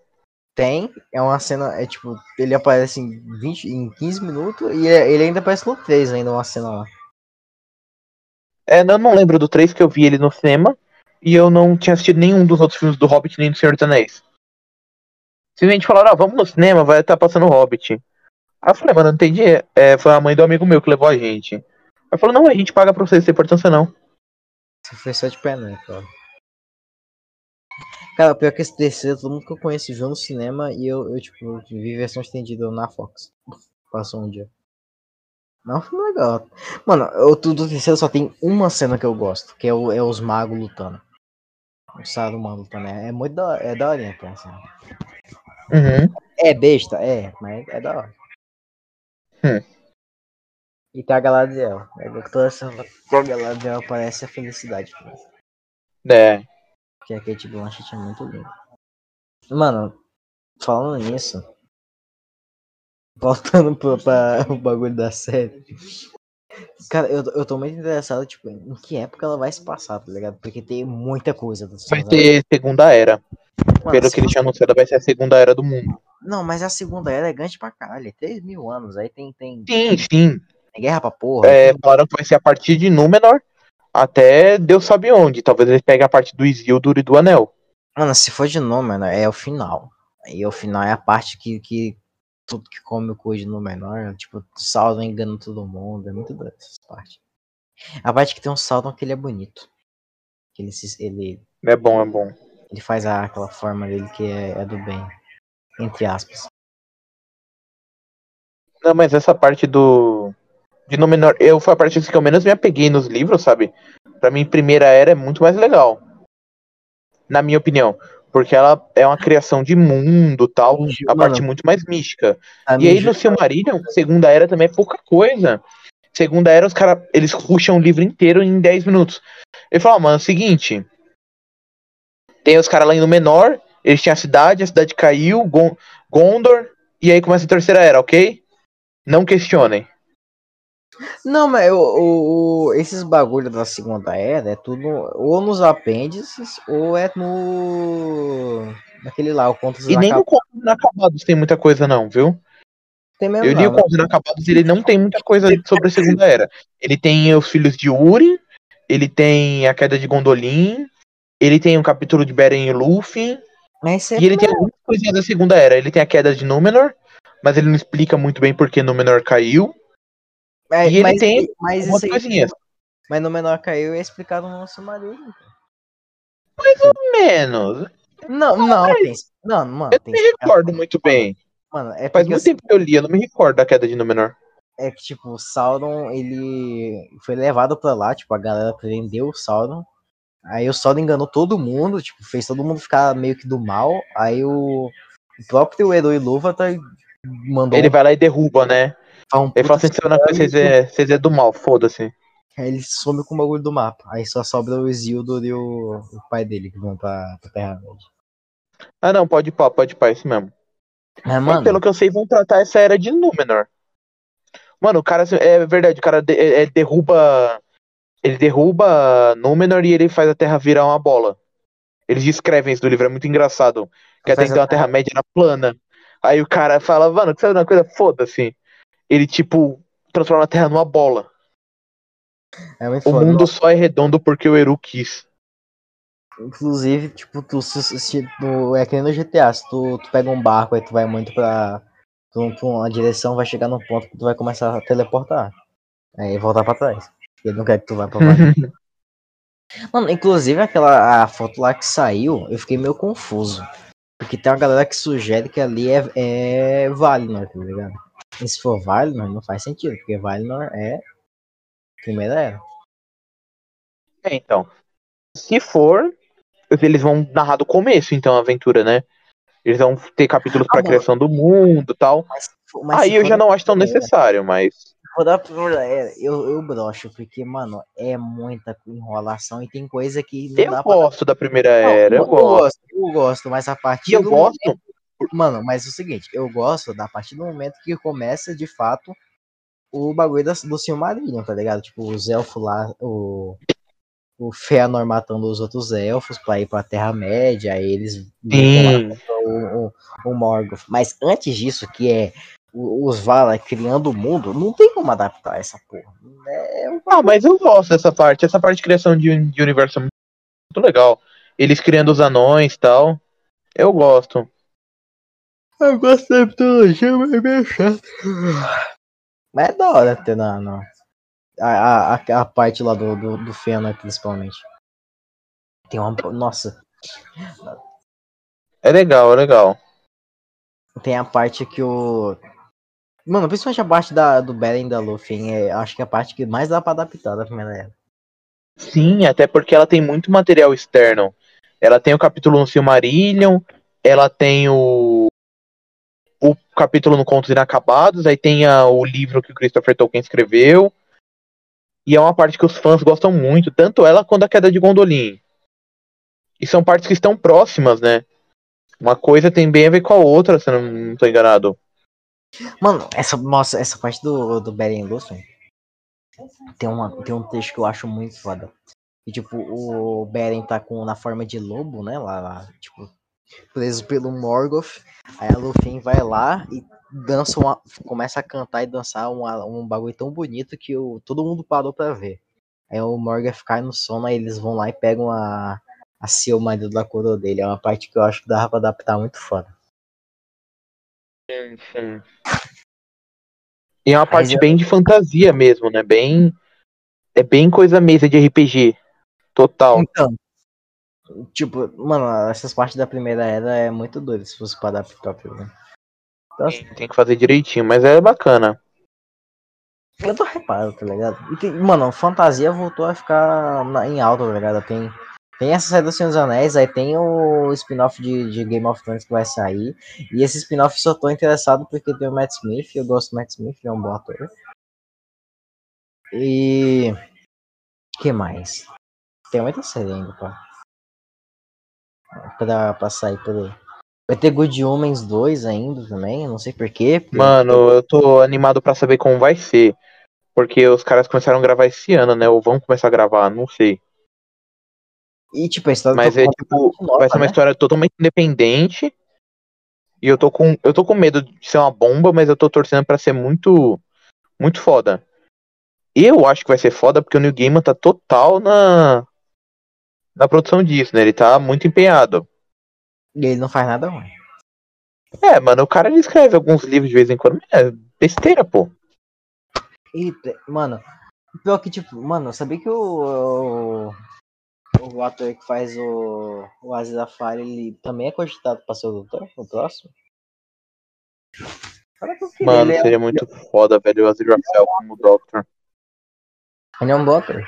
Tem, é uma cena, é tipo, ele aparece em, 20, em 15 minutos e é- ele ainda aparece no 3 ainda, uma cena lá. É, eu não lembro do 3 que eu vi ele no cinema. E eu não tinha assistido nenhum dos outros filmes do Hobbit nem do Senhor dos Anéis. Simplesmente falaram, ah, vamos no cinema, vai estar passando o Hobbit. Aí eu falei, mano, não entendi. É, foi a mãe do amigo meu que levou a gente. Aí falou, não, a gente paga pra vocês, não tem importância não. Você foi só de pé, né, cara? Cara, pior que esse terceiro, todo mundo que eu conheço viu no cinema e eu, eu tipo, vi versão estendida na Fox. Passou um dia. Não, foi legal. Mano, o do terceiro só tem uma cena que eu gosto, que é, o, é os magos lutando. O Saruman lutando. É, é muito da, é da hora, então, assim. Uhum. É besta, é, mas é da hora. Hum. E a Galadriel. É, toda essa Galadriel aparece a felicidade. É. Porque a Kate Blanchett é muito linda. Mano, falando nisso. Voltando pro, pra o bagulho da série. Cara, eu, eu tô muito interessado, tipo, em que época ela vai se passar, tá ligado? Porque tem muita coisa. do Vai ter segunda era. Mano, Pelo que eles tinham anunciado, vai ser a segunda era do mundo. Não, mas a segunda era é grande pra caralho. É 3 mil anos. Aí tem, tem, Sim, sim. tem guerra pra porra. É, falaram que vai ser a partir de Númenor até Deus sabe onde. Talvez eles peguem a parte do Isildur e do Anel. Mano, se for de Númenor, é o final. Aí o final é a parte que, que tudo que come o cu de Númenor, tipo, Sauron engana todo mundo. É muito doido essa parte. A parte que tem um Sauron que ele é bonito. Que ele, se, ele, É bom, é bom. ele faz a, aquela forma dele que é, é do bem. Entre aspas. Não, mas essa parte do. De Númenor, eu foi a parte que eu menos me apeguei nos livros, sabe? Pra mim, Primeira Era é muito mais legal. Na minha opinião. Porque ela é uma criação de mundo tal. A parte muito mais mística. E aí no Silmarillion, Segunda Era também é pouca coisa. Segunda Era, os caras, eles ruxam o livro inteiro em 10 minutos. Ele fala, mano, é o seguinte. Tem os caras lá indo menor, eles tinham a cidade, a cidade caiu, Gon- Gondor, e aí começa a Terceira Era, ok? Não questionem. Não, mas o, o- o- esses bagulho da segunda era é tudo ou nos apêndices ou é no. Naquele lá, o Contos E nem no. Contos Inacabados tem muita coisa não, viu? Tem mesmo Eu li o Contos Inacabados ele não tem muita coisa sobre a Segunda Era. Ele tem os filhos de Uri, ele tem a queda de Gondolin, ele tem um capítulo de Beren e Luffy, é E ele tem algumas coisinhas da Segunda Era. Ele tem a queda de Númenor, mas ele não explica muito bem por que Númenor caiu. Mas, e ele mas, tem mas algumas isso aí- coisinhas. Mas no menor caiu é explicado no nosso marido. Menos. Não, não, tem. Não, mano, tem. Me recordo muito bem. Mano, é Faz muito assim, tempo que eu li, eu não me recordo da queda de Númenor. é que, tipo, o Sauron, ele foi levado pra lá, tipo, a galera prendeu o Sauron. Aí o Sauron enganou todo mundo, tipo, fez todo mundo ficar meio que do mal. Aí o, o próprio herói Lúvatar mandou Ele vai lá e derruba, né? Um, um Ele fala assim: "Seu vocês é, vocês é do mal, foda-se. Aí ele some com o bagulho do mapa. Aí só sobra o Isildur e o, o pai dele que vão pra, pra Terra-média. Ah, não, pode ir pá, pode ir pá, isso mesmo. Mas, Mas mano, pelo que eu sei, vão tratar essa era de Númenor. Mano, o cara, é verdade, o cara de- é- é derruba. Ele derruba Númenor e ele faz a Terra virar uma bola. Eles descrevem isso do livro, é muito engraçado. Que até então a Terra-média era plana. Aí o cara fala, mano, sabe uma coisa? Foda-se. Ele, tipo, transforma a Terra numa bola. é O foda. mundo só é redondo porque o Eru quis. Inclusive, tipo, tu se, se tu, é que nem no GTA, se tu, tu pega um barco aí tu vai muito pra, tu, pra uma direção, vai chegar num ponto que tu vai começar a teleportar. Aí voltar pra trás. Ele não quer que tu vá pra. Mano, inclusive aquela a foto lá que saiu, eu fiquei meio confuso. Porque tem uma galera que sugere que ali é, é Valinor, tá ligado? E se for Valinor, não faz sentido, porque Valinor é primeira era. É, então. Se for, eles vão narrar do começo, então, a aventura, né? Eles vão ter capítulos pra Ah, bom. criação do mundo e tal. Mas, mas Aí eu já não acho tão primeira- necessário, mas. vou dar pra- é, eu, eu broxo, porque, mano, é muita enrolação e tem coisa que não Eu dá pra. gosto da primeira Não, era, eu eu gosto. gosto, eu gosto, mas a partir E eu do gosto. Mano, mas é o seguinte, eu gosto da partir do momento que começa de fato o bagulho da, do Silmarillion, tá ligado? Tipo, os elfos lá, o, o Fëanor matando os outros elfos pra ir pra Terra-média, aí eles o, o, o Morgoth. Mas antes disso, que é os Valar criando o mundo, não tem como adaptar essa porra. É um Ah, mas eu gosto dessa parte. Essa parte de criação de, de universo é muito legal. Eles criando os anões e tal. Eu gosto. Eu gosto da mitologia, mas é meio chato. Mas é da hora ter na, na- a, a, a parte lá do, do, do Fëanor, principalmente. Tem uma. Nossa, É legal, é legal. tem a parte que o. Mano, principalmente a parte da, do Beren da Luffy, é, acho que é a parte que mais dá pra adaptar da primeira era. Sim, até porque ela tem muito material externo. Ela tem o capítulo no Silmarillion, ela tem o, o capítulo no Contos Inacabados, aí tem a- o livro que o Christopher Tolkien escreveu. E é uma parte que os fãs gostam muito, tanto ela quanto a Queda de Gondolin. E são partes que estão próximas, né? Uma coisa tem bem a ver com a outra, se eu não, não tô enganado. Mano, essa, nossa, essa parte do, do Beren Luffy tem, uma, tem um texto que eu acho muito foda. E, tipo, o Beren tá com, na forma de lobo, né? Lá, lá, tipo, preso pelo Morgoth. Aí a Luffy vai lá e dança uma, começa a cantar e dançar uma, um bagulho tão bonito que o, todo mundo parou pra ver. Aí o Morgoth cai no sono, aí eles vão lá e pegam a, a Seal, marido da coroa dele. É uma parte que eu acho que dava pra adaptar muito foda. E é uma parte bem de fantasia mesmo, né? Bem. É bem coisa mesa de RPG. Total. Então, tipo, mano, essas partes da primeira era é muito doido se fosse pra adaptar pra mim. Então, Tem, que fazer direitinho, mas é bacana. eu tô reparado, tá ligado? E tem, mano, fantasia voltou a ficar na- em alta, tá ligado? Tem, tem essa série do Senhor dos Anéis, aí tem o spin-off de, de Game of Thrones que vai sair. E esse spin-off só tô interessado porque tem o Matt Smith, eu gosto do Matt Smith, ele é um bom ator. E. que mais? Tem muita série ainda, pá. Pra, pra sair por aí. Vai ter Good Omens 2 ainda também, eu não sei porquê. porque- Mano, eu tô animado pra saber como vai ser. Porque os caras começaram a gravar esse ano, né? Ou vão começar a gravar, não sei. E tipo, a história Mas tá é tipo, nova, vai ser uma né? história totalmente independente. E eu tô com. Eu tô com medo de ser uma bomba, mas eu tô torcendo pra ser muito. Muito foda. Eu acho que vai ser foda porque o New Gaiman tá total na. Na produção disso, né? Ele tá muito empenhado. E ele não faz nada ruim. É, mano, o cara ele escreve alguns livros de vez em quando. É besteira, pô. E, mano, pior que, tipo, mano, sabia que o, o, o ator que faz o, o Aziz Afari, ele também é cogitado pra ser o doutor, o próximo? Mano, ele, seria muito foda, velho, o Aziraphale como Doctor. ele é um bom ator.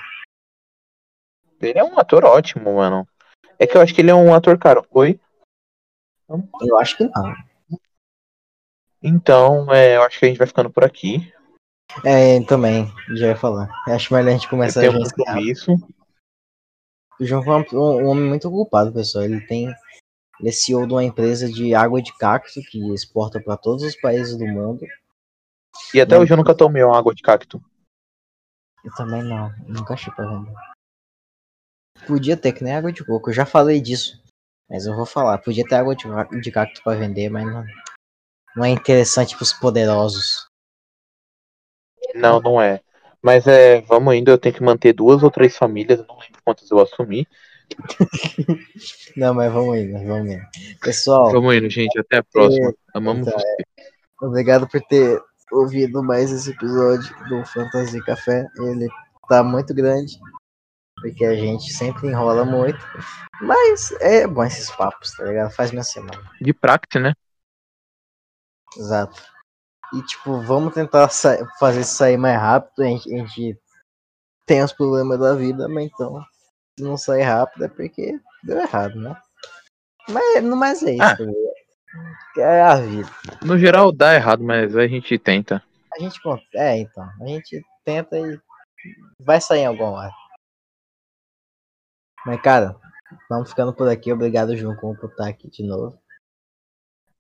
Ele é um ator ótimo, mano. É que eu acho que ele é um ator caro. Oi? Eu acho que não. Então, é, eu acho que a gente vai ficando por aqui. É, também, já ia falar. Acho melhor a gente Eu começar a tenho um gente compromisso. O João foi um, um homem muito ocupado, pessoal. Ele tem. Ele é CEO de uma empresa de água de cacto que exporta para todos os países do mundo. E até hoje eu nunca tomei uma água de cacto. Eu também não, nunca achei pra vender. Podia ter, que nem água de coco. Eu já falei disso. Mas eu vou falar. Podia ter água de, ca- de cacto pra vender, mas não, não é interessante pros poderosos. Não, não é. Mas é, vamos indo, eu tenho que manter duas ou três famílias, eu não lembro quantas eu assumi. Não, mas vamos indo, vamos indo. Pessoal, Vamos indo, gente, até a próxima. Amamos Então, você. obrigado por ter ouvido mais esse episódio do Fantasy Café. Ele tá muito grande. Porque a gente sempre enrola muito. Mas é bom esses papos, tá ligado? Faz minha semana. De prática, né? Exato. E tipo, vamos tentar fazer isso sair mais rápido. A gente, a gente tem os problemas da vida, mas então, se não sair rápido é porque deu errado, né? Mas, mas é isso, Ah. tá? É a vida. No geral dá errado, mas a gente tenta. A gente É, então. A gente tenta e vai sair em alguma hora. Mas, cara, vamos ficando por aqui. Obrigado, João, por estar aqui de novo.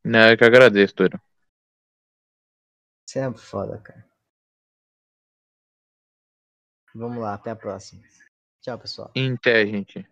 Não, eu que agradeço, Toro. Você é foda, cara. Vamos lá, até a próxima. Tchau, pessoal. Até, gente.